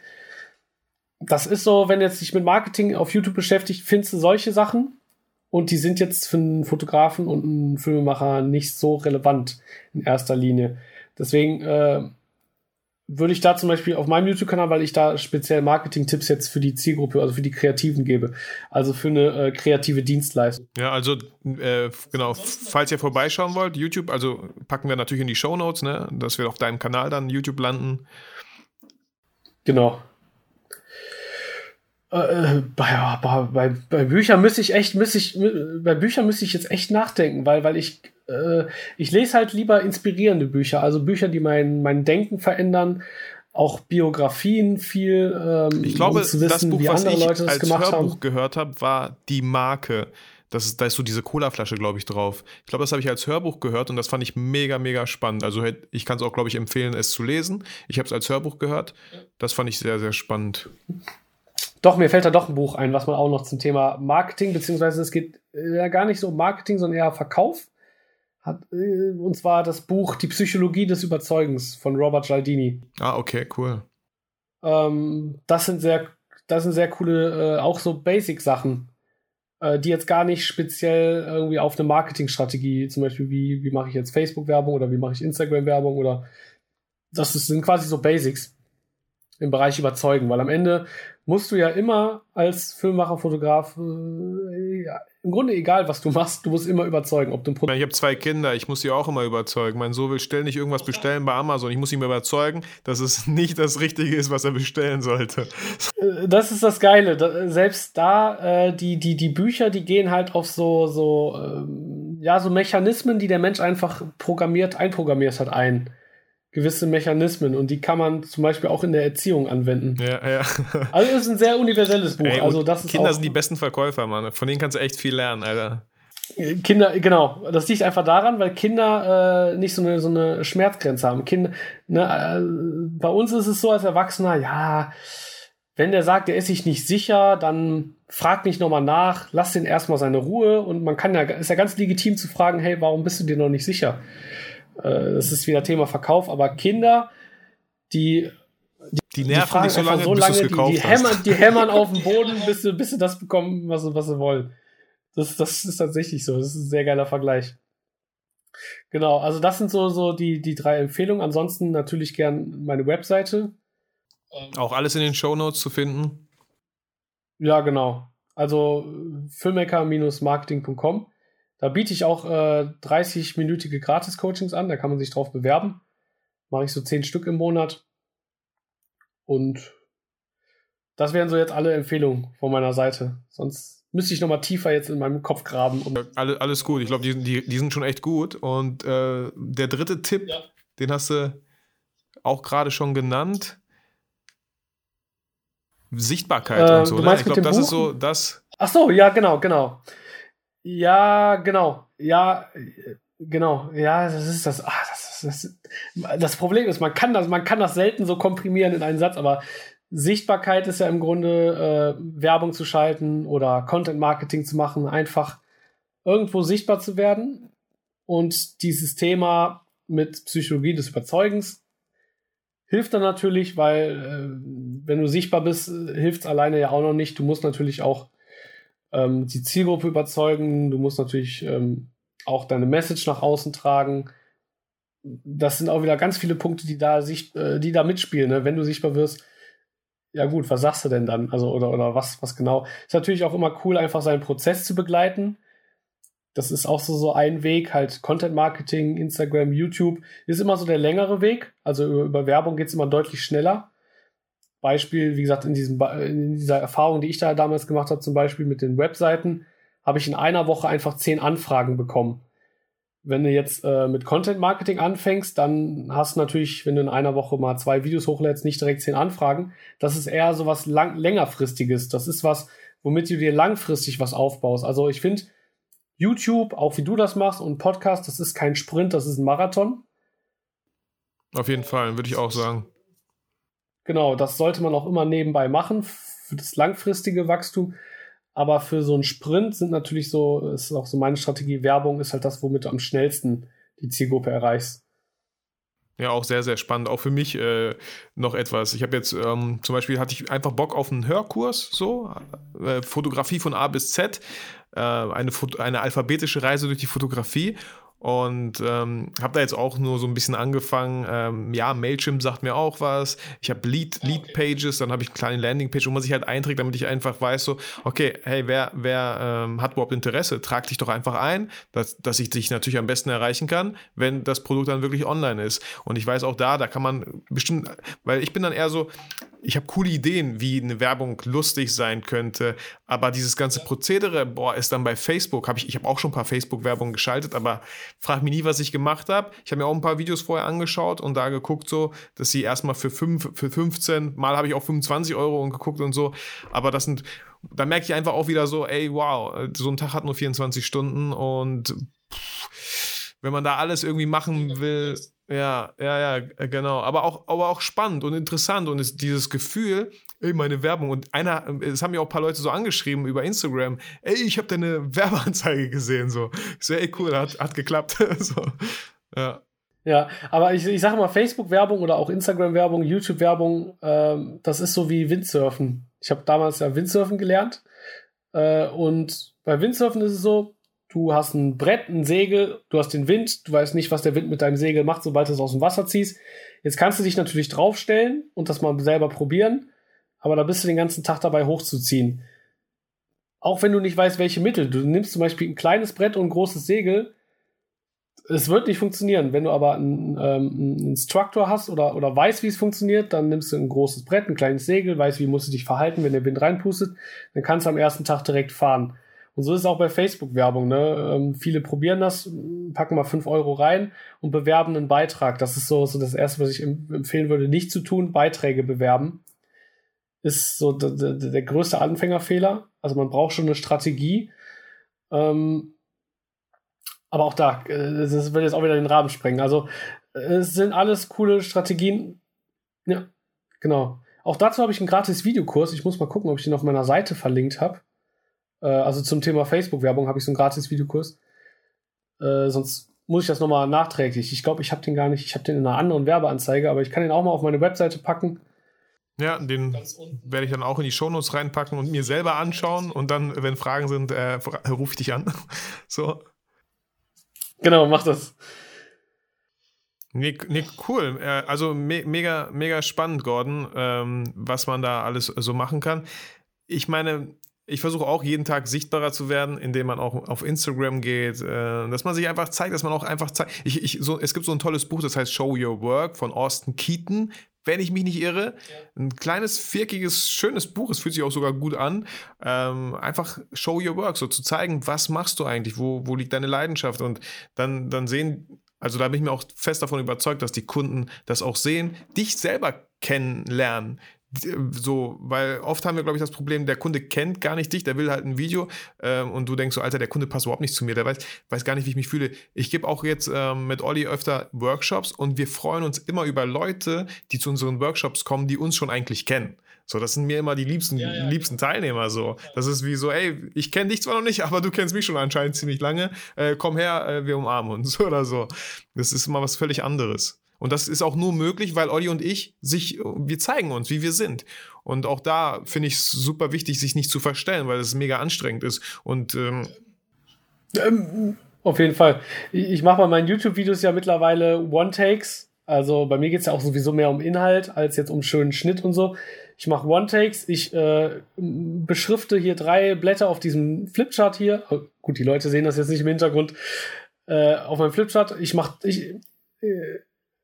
Das ist so, wenn du jetzt dich mit Marketing auf YouTube beschäftigt, findest du solche Sachen und die sind jetzt für einen Fotografen und einen Filmemacher nicht so relevant in erster Linie. Deswegen äh, würde ich da zum Beispiel auf meinem YouTube-Kanal, weil ich da speziell Marketing-Tipps jetzt für die Zielgruppe, also für die Kreativen gebe, also für eine äh, kreative Dienstleistung. Ja, also äh, genau, falls ihr vorbeischauen wollt, YouTube, also packen wir natürlich in die Show Notes, ne, dass wir auf deinem Kanal dann YouTube landen. Genau. Äh, bei, bei, bei Büchern müsste ich echt, müsste ich, bei Büchern müsste ich jetzt echt nachdenken, weil, weil ich, äh, ich lese halt lieber inspirierende Bücher, also Bücher, die mein, mein Denken verändern, auch Biografien viel. Ähm, ich glaube, um zu wissen, das Buch, was ich Leute das als Hörbuch haben. gehört habe, war Die Marke. Das ist, da ist so diese Colaflasche, glaube ich, drauf. Ich glaube, das habe ich als Hörbuch gehört und das fand ich mega, mega spannend. Also ich kann es auch, glaube ich, empfehlen, es zu lesen. Ich habe es als Hörbuch gehört. Das fand ich sehr, sehr spannend. Doch, mir fällt da doch ein Buch ein, was man auch noch zum Thema Marketing, beziehungsweise es geht äh, ja gar nicht so um Marketing, sondern eher Verkauf. Hat, äh, und zwar das Buch Die Psychologie des Überzeugens von Robert Gialdini. Ah, okay, cool. Ähm, das sind sehr, das sind sehr coole, äh, auch so Basic-Sachen, äh, die jetzt gar nicht speziell irgendwie auf eine Marketingstrategie, zum Beispiel wie, wie mache ich jetzt Facebook-Werbung oder wie mache ich Instagram-Werbung oder das sind quasi so Basics im Bereich überzeugen, weil am Ende musst du ja immer als Filmmacher, Fotograf, äh, ja, im Grunde egal, was du machst, du musst immer überzeugen. Ob du ein ich habe zwei Kinder, ich muss sie auch immer überzeugen. Mein Sohn will ständig irgendwas bestellen bei Amazon. Ich muss ihn überzeugen, dass es nicht das Richtige ist, was er bestellen sollte. Äh, das ist das Geile. Selbst da, äh, die, die, die Bücher, die gehen halt auf so, so, ähm, ja, so Mechanismen, die der Mensch einfach programmiert, einprogrammiert hat, ein gewisse Mechanismen und die kann man zum Beispiel auch in der Erziehung anwenden. Ja, ja. Also es ist ein sehr universelles Buch. Ey, also das Kinder sind die besten Verkäufer, Mann. Von denen kannst du echt viel lernen, Alter. Kinder, genau. Das liegt einfach daran, weil Kinder äh, nicht so eine, so eine Schmerzgrenze haben. Kinder, ne, äh, bei uns ist es so als Erwachsener, ja, wenn der sagt, der ist sich nicht sicher, dann frag nicht nochmal nach, lass den erstmal seine Ruhe und man kann ja, ist ja ganz legitim zu fragen, hey, warum bist du dir noch nicht sicher? Äh, das ist wieder Thema Verkauf, aber Kinder, die die, die nerven die nicht so lange, so lange bis die, die, hämmern, die hämmern auf dem Boden, bis sie, bis sie das bekommen, was sie, was sie wollen. Das, das ist tatsächlich so. Das ist ein sehr geiler Vergleich. Genau, also das sind so, so die, die drei Empfehlungen. Ansonsten natürlich gern meine Webseite. Auch alles in den Show Notes zu finden. Ja, genau. Also filmmaker-marketing.com. Da biete ich auch äh, 30-minütige Gratis-Coachings an, da kann man sich drauf bewerben. Mache ich so 10 Stück im Monat. Und das wären so jetzt alle Empfehlungen von meiner Seite. Sonst müsste ich noch mal tiefer jetzt in meinem Kopf graben. Um alles, alles gut. Ich glaube, die, die, die sind schon echt gut. Und äh, der dritte Tipp, ja. den hast du auch gerade schon genannt. Sichtbarkeit äh, und so. Ne? Ich glaube, das Buch? ist so das. Ach so, ja, genau, genau. Ja, genau. Ja, genau. Ja, das ist das. Ach, das, ist, das, das Problem ist, man kann das, man kann das selten so komprimieren in einen Satz, aber Sichtbarkeit ist ja im Grunde äh, Werbung zu schalten oder Content Marketing zu machen, einfach irgendwo sichtbar zu werden und dieses Thema mit Psychologie des Überzeugens hilft dann natürlich, weil äh, wenn du sichtbar bist, hilft es alleine ja auch noch nicht. Du musst natürlich auch ähm, die Zielgruppe überzeugen, du musst natürlich ähm, auch deine Message nach außen tragen. Das sind auch wieder ganz viele Punkte, die da, sich, äh, die da mitspielen. Ne? Wenn du sichtbar wirst, ja gut, was sagst du denn dann? Also, oder, oder was, was genau? Ist natürlich auch immer cool, einfach seinen Prozess zu begleiten. Das ist auch so, so ein Weg, halt Content Marketing, Instagram, YouTube, ist immer so der längere Weg. Also über, über Werbung geht es immer deutlich schneller. Beispiel, wie gesagt, in, diesem, in dieser Erfahrung, die ich da damals gemacht habe, zum Beispiel mit den Webseiten, habe ich in einer Woche einfach zehn Anfragen bekommen. Wenn du jetzt äh, mit Content Marketing anfängst, dann hast du natürlich, wenn du in einer Woche mal zwei Videos hochlädst, nicht direkt zehn Anfragen. Das ist eher so was lang längerfristiges. Das ist was, womit du dir langfristig was aufbaust. Also ich finde, YouTube, auch wie du das machst und Podcast, das ist kein Sprint, das ist ein Marathon. Auf jeden Fall, würde ich auch sagen. Genau, das sollte man auch immer nebenbei machen für das langfristige Wachstum. Aber für so einen Sprint sind natürlich so, ist auch so meine Strategie, Werbung ist halt das, womit du am schnellsten die Zielgruppe erreichst. Ja, auch sehr, sehr spannend. Auch für mich äh, noch etwas. Ich habe jetzt ähm, zum Beispiel hatte ich einfach Bock auf einen Hörkurs, so äh, Fotografie von A bis Z, äh, eine, eine alphabetische Reise durch die Fotografie und ähm, habe da jetzt auch nur so ein bisschen angefangen. Ähm, ja, Mailchimp sagt mir auch was. Ich habe Lead, Lead Pages, dann habe ich eine kleine Landingpage, wo man sich halt einträgt, damit ich einfach weiß, so, okay, hey, wer, wer ähm, hat überhaupt Interesse? Trag dich doch einfach ein, dass, dass ich dich natürlich am besten erreichen kann, wenn das Produkt dann wirklich online ist. Und ich weiß auch da, da kann man bestimmt, weil ich bin dann eher so, ich habe coole Ideen, wie eine Werbung lustig sein könnte, aber dieses ganze Prozedere, boah, ist dann bei Facebook, habe ich, ich habe auch schon ein paar Facebook-Werbungen geschaltet, aber frag mich nie, was ich gemacht habe. Ich habe mir auch ein paar Videos vorher angeschaut und da geguckt so, dass sie erstmal für, fünf, für 15, mal habe ich auch 25 Euro und geguckt und so, aber das sind, da merke ich einfach auch wieder so, ey, wow, so ein Tag hat nur 24 Stunden und pff, wenn man da alles irgendwie machen will, ja, ja, ja, äh, genau. Aber auch, aber auch spannend und interessant und ist dieses Gefühl, ey, meine Werbung. Und einer, es haben ja auch ein paar Leute so angeschrieben über Instagram, ey, ich habe deine Werbeanzeige gesehen. So, so, cool, hat, hat geklappt. so, ja. Ja, aber ich, ich sage mal, Facebook-Werbung oder auch Instagram-Werbung, YouTube-Werbung, ähm, das ist so wie Windsurfen. Ich habe damals ja Windsurfen gelernt. Äh, und bei Windsurfen ist es so, du hast ein Brett, ein Segel, du hast den Wind, du weißt nicht, was der Wind mit deinem Segel macht, sobald du es aus dem Wasser ziehst. Jetzt kannst du dich natürlich draufstellen und das mal selber probieren, aber da bist du den ganzen Tag dabei hochzuziehen. Auch wenn du nicht weißt, welche Mittel. Du nimmst zum Beispiel ein kleines Brett und ein großes Segel. Es wird nicht funktionieren. Wenn du aber einen, ähm, Instructor hast oder, oder weißt, wie es funktioniert, dann nimmst du ein großes Brett, ein kleines Segel, weißt, wie musst du dich verhalten, wenn der Wind reinpustet, dann kannst du am ersten Tag direkt fahren. Und so ist es auch bei Facebook-Werbung. Ne? Ähm, viele probieren das, packen mal 5 Euro rein und bewerben einen Beitrag. Das ist so, so das Erste, was ich empfehlen würde, nicht zu tun, Beiträge bewerben. Ist so der, größte Anfängerfehler. Also man braucht schon eine Strategie. Ähm, aber auch da, äh, das wird jetzt auch wieder den Rahmen sprengen. Also es sind alles coole Strategien. Ja, genau. Auch dazu habe ich einen gratis Videokurs. Ich muss mal gucken, ob ich den auf meiner Seite verlinkt habe. Äh, also zum Thema Facebook-Werbung habe ich so einen gratis Videokurs. Äh, sonst muss ich das nochmal nachträglich. Ich glaube, ich habe den gar nicht. Ich habe den in einer anderen Werbeanzeige, aber ich kann den auch mal auf meine Webseite packen. Ja, den werde ich dann auch in die Shownotes reinpacken und mir selber anschauen und dann, wenn Fragen sind, äh, rufe ich dich an. so. Genau, mach das. Nee, nee, cool. Äh, also me mega, mega spannend, Gordon, ähm, was man da alles so machen kann. Ich meine, ich versuche auch jeden Tag sichtbarer zu werden, indem man auch auf Instagram geht, äh, dass man sich einfach zeigt, dass man auch einfach zeigt. Ich, ich, so, es gibt so ein tolles Buch, das heißt Show Your Work von Austin Keaton, wenn ich mich nicht irre. Ja. Ein kleines, vierkiges, schönes Buch, es fühlt sich auch sogar gut an. Ähm, einfach Show Your Work, so zu zeigen, was machst du eigentlich, wo, wo liegt deine Leidenschaft und dann, dann sehen, also da bin ich mir auch fest davon überzeugt, dass die Kunden das auch sehen, dich selber kennenlernen, so, weil oft haben wir, glaube ich, das Problem, der Kunde kennt gar nicht dich, der will halt ein Video ähm, und du denkst so, Alter, der Kunde passt überhaupt nicht zu mir, der weiß, weiß gar nicht, wie ich mich fühle. Ich gebe auch jetzt ähm, mit Olli öfter Workshops und wir freuen uns immer über Leute, die zu unseren Workshops kommen, die uns schon eigentlich kennen. So, das sind mir immer die liebsten, ja, ja, liebsten genau. Teilnehmer so. Das ist wie so, ey, ich kenne dich zwar noch nicht, aber du kennst mich schon anscheinend ziemlich lange. Äh, komm her, äh, wir umarmen uns oder so. Das ist immer was völlig anderes. Und das ist auch nur möglich, weil Olli und ich sich, wir zeigen uns, wie wir sind. Und auch da finde ich es super wichtig, sich nicht zu verstellen, weil es mega anstrengend ist. Und ähm, ähm, auf jeden Fall. Ich mache bei meinen YouTube-Videos ja mittlerweile One-Takes. Also bei mir geht es ja auch sowieso mehr um Inhalt als jetzt um schönen Schnitt und so. Ich mache One-Takes, ich äh, beschrifte hier drei Blätter auf diesem Flipchart hier. Oh, gut, die Leute sehen das jetzt nicht im Hintergrund. Äh, auf meinem Flipchart. Ich mache, ich, äh,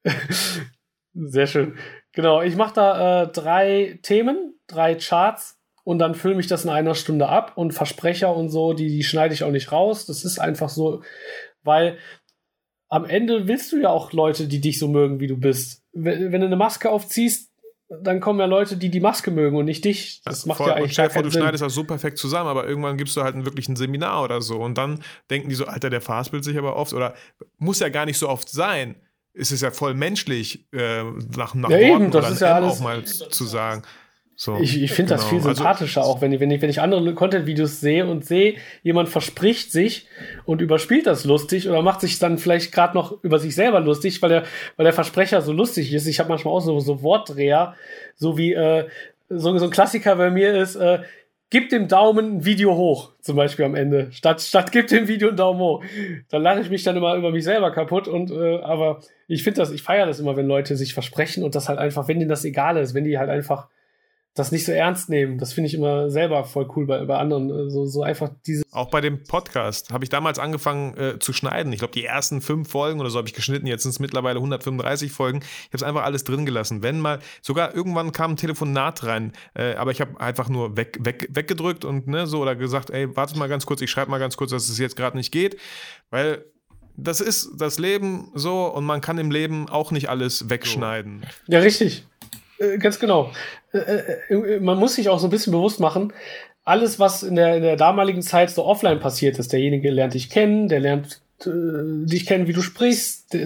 Sehr schön. Genau, ich mache da äh, drei Themen, drei Charts und dann filme ich das in einer Stunde ab und Versprecher und so, die, die schneide ich auch nicht raus. Das ist einfach so, weil am Ende willst du ja auch Leute, die dich so mögen, wie du bist. Wenn, wenn du eine Maske aufziehst, dann kommen ja Leute, die die Maske mögen und nicht dich. Das macht Voll, ja eigentlich stell vor, du Sinn. schneidest das so perfekt zusammen, aber irgendwann gibst du halt ein, wirklich ein Seminar oder so und dann denken die so, Alter, der verhaspelt sich aber oft oder muss ja gar nicht so oft sein ist es ja voll menschlich, äh, nach, nach ja, eben, das ist ja alles, auch mal zu sagen. So, ich ich finde genau. das viel also sympathischer, also, auch wenn ich, wenn ich, wenn ich andere Content-Videos sehe und sehe, jemand verspricht sich und überspielt das lustig oder macht sich dann vielleicht gerade noch über sich selber lustig, weil der, weil der Versprecher so lustig ist. Ich habe manchmal auch so, so Wortdreher, so wie äh, so, so ein Klassiker bei mir ist, äh, gib dem Daumen ein Video hoch, zum Beispiel am Ende. Statt, statt gib dem Video einen Daumen hoch. Da lache ich mich dann immer über mich selber kaputt und äh, aber ich finde das, ich feiere das immer, wenn Leute sich versprechen und das halt einfach, wenn denen das egal ist, wenn die halt einfach das nicht so ernst nehmen. Das finde ich immer selber voll cool bei, bei anderen. Äh, so, so einfach diese. Auch bei dem Podcast habe ich damals angefangen äh, zu schneiden. Ich glaube, die ersten fünf Folgen oder so habe ich geschnitten. Jetzt sind es mittlerweile 135 Folgen. Ich habe es einfach alles drin gelassen. Wenn mal, sogar irgendwann kam ein Telefonat rein, äh, aber ich habe einfach nur weg, weg, weggedrückt und ne, so oder gesagt, ey, wartet mal ganz kurz, ich schreibe mal ganz kurz, dass es jetzt gerade nicht geht. Weil das ist das Leben so und man kann im Leben auch nicht alles wegschneiden. Ja, richtig. Äh, ganz genau. Äh, äh, man muss sich auch so ein bisschen bewusst machen, alles, was in der, in der damaligen Zeit so offline passiert ist, derjenige lernt dich kennen, der lernt äh, dich kennen, wie du sprichst,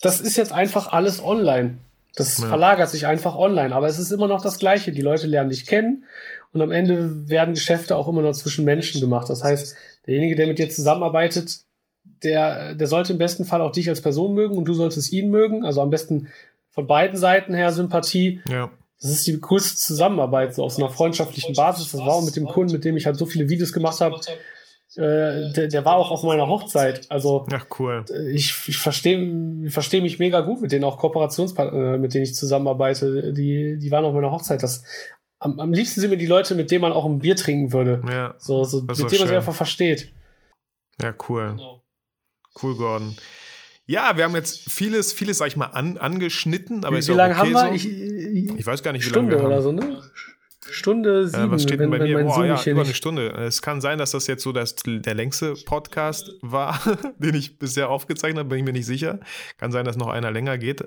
das ist jetzt einfach alles online. Das ja. verlagert sich einfach online, aber es ist immer noch das Gleiche. Die Leute lernen dich kennen und am Ende werden Geschäfte auch immer noch zwischen Menschen gemacht. Das heißt, derjenige, der mit dir zusammenarbeitet, der, der sollte im besten Fall auch dich als Person mögen und du solltest ihn mögen. Also am besten von beiden Seiten her Sympathie. Ja. Das ist die coolste Zusammenarbeit, so aus einer freundschaftlichen Basis. Das war auch mit dem Kunden, mit dem ich halt so viele Videos gemacht habe. Äh, der, der war auch auf meiner Hochzeit. Also Ach, cool. ich, ich verstehe versteh mich mega gut mit denen, auch Kooperationspartner, mit denen ich zusammenarbeite. Die, die waren auf meiner Hochzeit. Das, am, am liebsten sind mir die Leute, mit denen man auch ein Bier trinken würde. Ja, so, so mit denen man sich einfach versteht. Ja, cool. Genau. Cool, Gordon. Ja, wir haben jetzt vieles, vieles, sag ich mal, an, angeschnitten. Aber wie, wie lange okay haben wir? So. Ich, ich, weiß gar nicht, wie Stunde lange wir oder so, ne? Stunde sieben. Äh, was steht denn bei mir? Boah, ja, über eine Stunde. Es kann sein, dass das jetzt so das, der längste Podcast war, den ich bisher aufgezeichnet habe, bin ich mir nicht sicher. Kann sein, dass noch einer länger geht.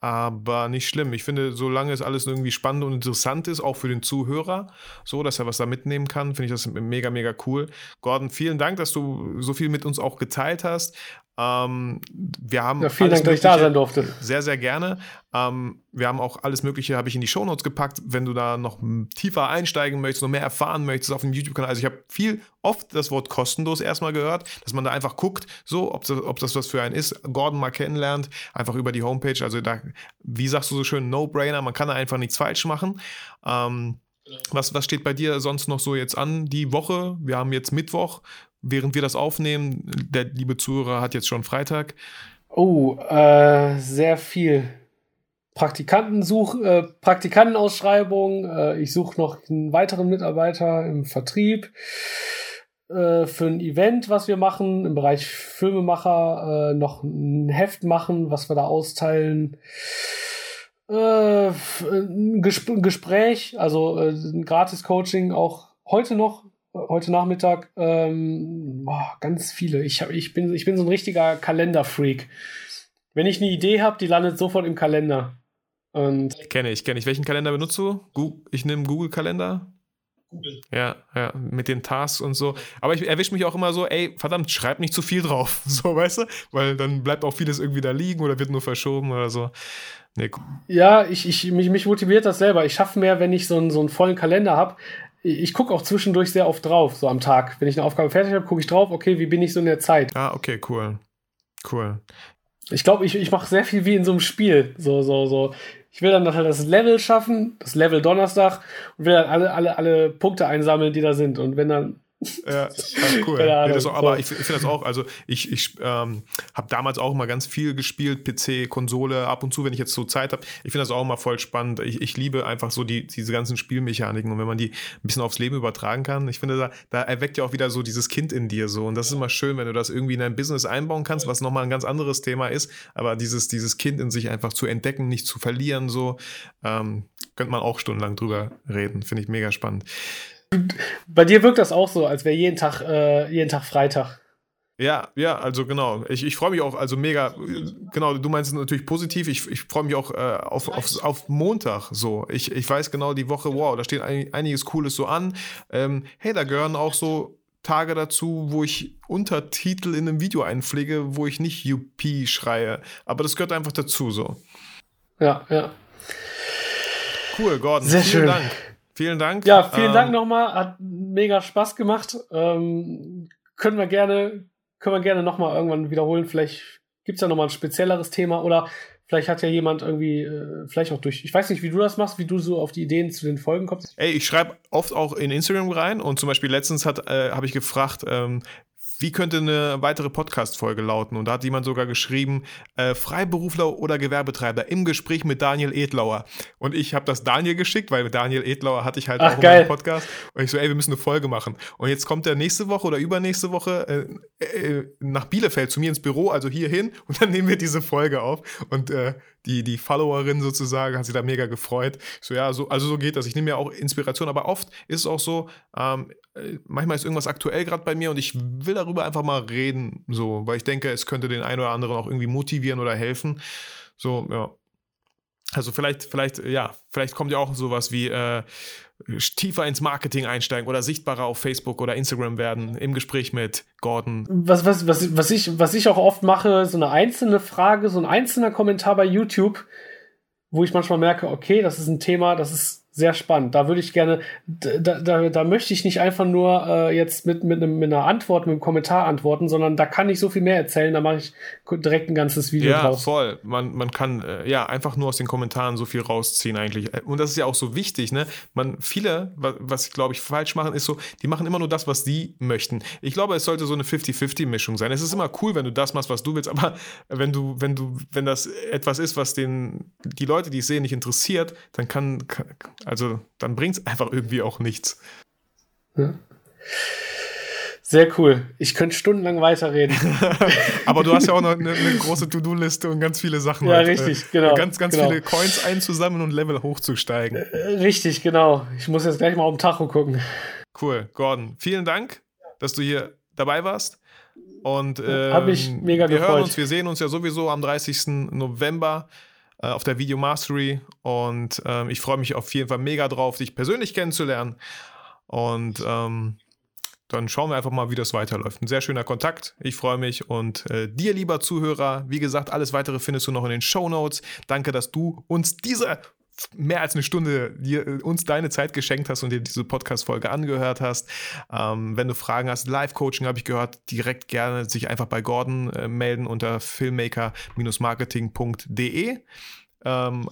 Aber nicht schlimm. Ich finde, solange es alles irgendwie spannend und interessant ist, auch für den Zuhörer, so, dass er was da mitnehmen kann, finde ich das mega, mega cool. Gordon, vielen Dank, dass du so viel mit uns auch geteilt hast. Ähm, wir haben ja, vielen Dank, dass ich da sein durfte. Sehr, sehr gerne. Ähm, wir haben auch alles Mögliche, habe ich in die Shownotes gepackt, wenn du da noch tiefer einsteigen möchtest, noch mehr erfahren möchtest auf dem YouTube-Kanal. Also ich habe viel, oft das Wort kostenlos erstmal gehört, dass man da einfach guckt, so, ob das, ob das was für einen ist, Gordon mal kennenlernt, einfach über die Homepage. Also da, wie sagst du so schön, No-Brainer, man kann da einfach nichts falsch machen. Ähm, was, was steht bei dir sonst noch so jetzt an die Woche? Wir haben jetzt Mittwoch während wir das aufnehmen. Der liebe Zuhörer hat jetzt schon Freitag. Oh, äh, sehr viel. Praktikantensuch, äh, Praktikantenausschreibung. Äh, ich suche noch einen weiteren Mitarbeiter im Vertrieb äh, für ein Event, was wir machen im Bereich Filmemacher. Äh, noch ein Heft machen, was wir da austeilen. Äh, ein, Gesp Gespräch, also äh, ein Gratis-Coaching auch heute noch heute Nachmittag ähm, boah, ganz viele. Ich, hab, ich, bin, ich bin so ein richtiger Kalenderfreak. Wenn ich eine Idee habe, die landet sofort im Kalender. Und kenne ich, kenne ich. Welchen Kalender benutzt du? Ich nehme Google-Kalender. Google. Ja, ja, mit den Tasks und so. Aber ich erwische mich auch immer so, ey, verdammt, schreib nicht zu viel drauf. So, weißt du? Weil dann bleibt auch vieles irgendwie da liegen oder wird nur verschoben oder so. Nee. Ja, ich, ich, mich, mich motiviert das selber. Ich schaffe mehr, wenn ich so einen, so einen vollen Kalender habe ich gucke auch zwischendurch sehr oft drauf, so am Tag. Wenn ich eine Aufgabe fertig habe, gucke ich drauf, okay, wie bin ich so in der Zeit? Ah, okay, cool. Cool. Ich glaube, ich, ich mache sehr viel wie in so einem Spiel. So, so, so. Ich will dann halt das Level schaffen, das Level Donnerstag und will dann alle, alle, alle Punkte einsammeln, die da sind. Und wenn dann ja, cool. Nee, auch, aber ich, ich finde das auch, also ich, ich ähm, habe damals auch mal ganz viel gespielt, PC, Konsole, ab und zu, wenn ich jetzt so Zeit habe. Ich finde das auch immer voll spannend. Ich, ich liebe einfach so die, diese ganzen Spielmechaniken und wenn man die ein bisschen aufs Leben übertragen kann, ich finde, da, da erweckt ja auch wieder so dieses Kind in dir so und das ist immer schön, wenn du das irgendwie in dein Business einbauen kannst, was nochmal ein ganz anderes Thema ist, aber dieses, dieses Kind in sich einfach zu entdecken, nicht zu verlieren, so, ähm, könnte man auch stundenlang drüber reden, finde ich mega spannend. Bei dir wirkt das auch so, als wäre jeden Tag, äh, jeden Tag Freitag. Ja, ja, also genau. Ich, ich freue mich auch, also mega, genau, du meinst es natürlich positiv. Ich, ich freue mich auch äh, auf, auf, auf Montag so. Ich, ich weiß genau die Woche, wow, da steht ein, einiges Cooles so an. Ähm, hey, da gehören auch so Tage dazu, wo ich Untertitel in einem Video einpflege, wo ich nicht UP schreie. Aber das gehört einfach dazu so. Ja, ja. Cool, Gordon. Sehr vielen schön. Dank. Vielen Dank. Ja, vielen ähm, Dank nochmal. Hat mega Spaß gemacht. Ähm, können wir gerne, können wir gerne nochmal irgendwann wiederholen. Vielleicht gibt es ja nochmal ein spezielleres Thema oder vielleicht hat ja jemand irgendwie, äh, vielleicht auch durch, ich weiß nicht, wie du das machst, wie du so auf die Ideen zu den Folgen kommst. Ey, ich schreibe oft auch in Instagram rein und zum Beispiel letztens äh, habe ich gefragt, ähm, wie könnte eine weitere Podcast-Folge lauten? Und da hat jemand sogar geschrieben, äh, Freiberufler oder Gewerbetreiber im Gespräch mit Daniel Edlauer. Und ich habe das Daniel geschickt, weil mit Daniel Edlauer hatte ich halt Ach, auch einen Podcast. Und ich so, ey, wir müssen eine Folge machen. Und jetzt kommt er nächste Woche oder übernächste Woche äh, äh, nach Bielefeld zu mir ins Büro, also hier hin. Und dann nehmen wir diese Folge auf. Und äh, die, die Followerin sozusagen hat sich da mega gefreut. So, ja, so, also so geht das. Ich nehme ja auch Inspiration, aber oft ist es auch so, ähm, äh, manchmal ist irgendwas aktuell gerade bei mir und ich will darüber einfach mal reden, so, weil ich denke, es könnte den einen oder anderen auch irgendwie motivieren oder helfen. So, ja. Also vielleicht, vielleicht, ja, vielleicht kommt ja auch sowas wie äh, tiefer ins Marketing einsteigen oder sichtbarer auf Facebook oder Instagram werden im Gespräch mit Gordon. Was, was, was, was, ich, was ich auch oft mache, so eine einzelne Frage, so ein einzelner Kommentar bei YouTube, wo ich manchmal merke, okay, das ist ein Thema, das ist sehr spannend. Da würde ich gerne, da, da, da möchte ich nicht einfach nur äh, jetzt mit, mit, einem, mit einer Antwort, mit einem Kommentar antworten, sondern da kann ich so viel mehr erzählen, da mache ich direkt ein ganzes Video Ja, draus. voll. Man, man kann äh, ja einfach nur aus den Kommentaren so viel rausziehen eigentlich. Und das ist ja auch so wichtig, ne? Man, viele, wa- was glaube ich falsch machen, ist so, die machen immer nur das, was sie möchten. Ich glaube, es sollte so eine 50-50-Mischung sein. Es ist immer cool, wenn du das machst, was du willst, aber wenn du, wenn du, wenn das etwas ist, was den, die Leute, die es sehen, nicht interessiert, dann kann, kann also dann bringt es einfach irgendwie auch nichts. Sehr cool. Ich könnte stundenlang weiterreden. Aber du hast ja auch noch eine, eine große To-Do-Liste und ganz viele Sachen. Ja, halt, richtig, äh, genau, Ganz, ganz genau. viele Coins einzusammeln und Level hochzusteigen. Äh, Richtig, genau. Ich muss jetzt gleich mal auf den Tacho gucken. Cool, Gordon. Vielen Dank, dass du hier dabei warst. Und ähm, Hat mich mega wir gefreut. hören uns, wir sehen uns ja sowieso am 30. November äh, auf der Video Mastery. Und ähm, ich freue mich auf jeden Fall mega drauf, dich persönlich kennenzulernen. Und ähm, dann schauen wir einfach mal, wie das weiterläuft. Ein sehr schöner Kontakt. Ich freue mich. Und äh, dir, lieber Zuhörer, wie gesagt, alles weitere findest du noch in den Show Notes. Danke, dass du uns diese mehr als eine Stunde dir, äh, uns deine Zeit geschenkt hast und dir diese Podcast-Folge angehört hast. Ähm, wenn du Fragen hast, Live-Coaching habe ich gehört, direkt gerne sich einfach bei Gordon äh, melden unter filmmaker-marketing.de. Ähm,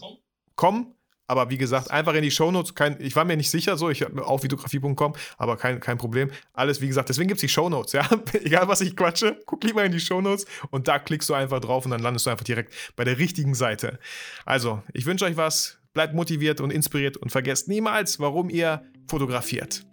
komm. Aber wie gesagt, einfach in die Shownotes. Kein, ich war mir nicht sicher, so, ich habe auf videografie.com, aber kein, kein Problem. Alles, wie gesagt, deswegen gibt es die Shownotes, ja. Egal, was ich quatsche, guck lieber in die Shownotes und da klickst du einfach drauf und dann landest du einfach direkt bei der richtigen Seite. Also, ich wünsche euch was, bleibt motiviert und inspiriert und vergesst niemals, warum ihr fotografiert.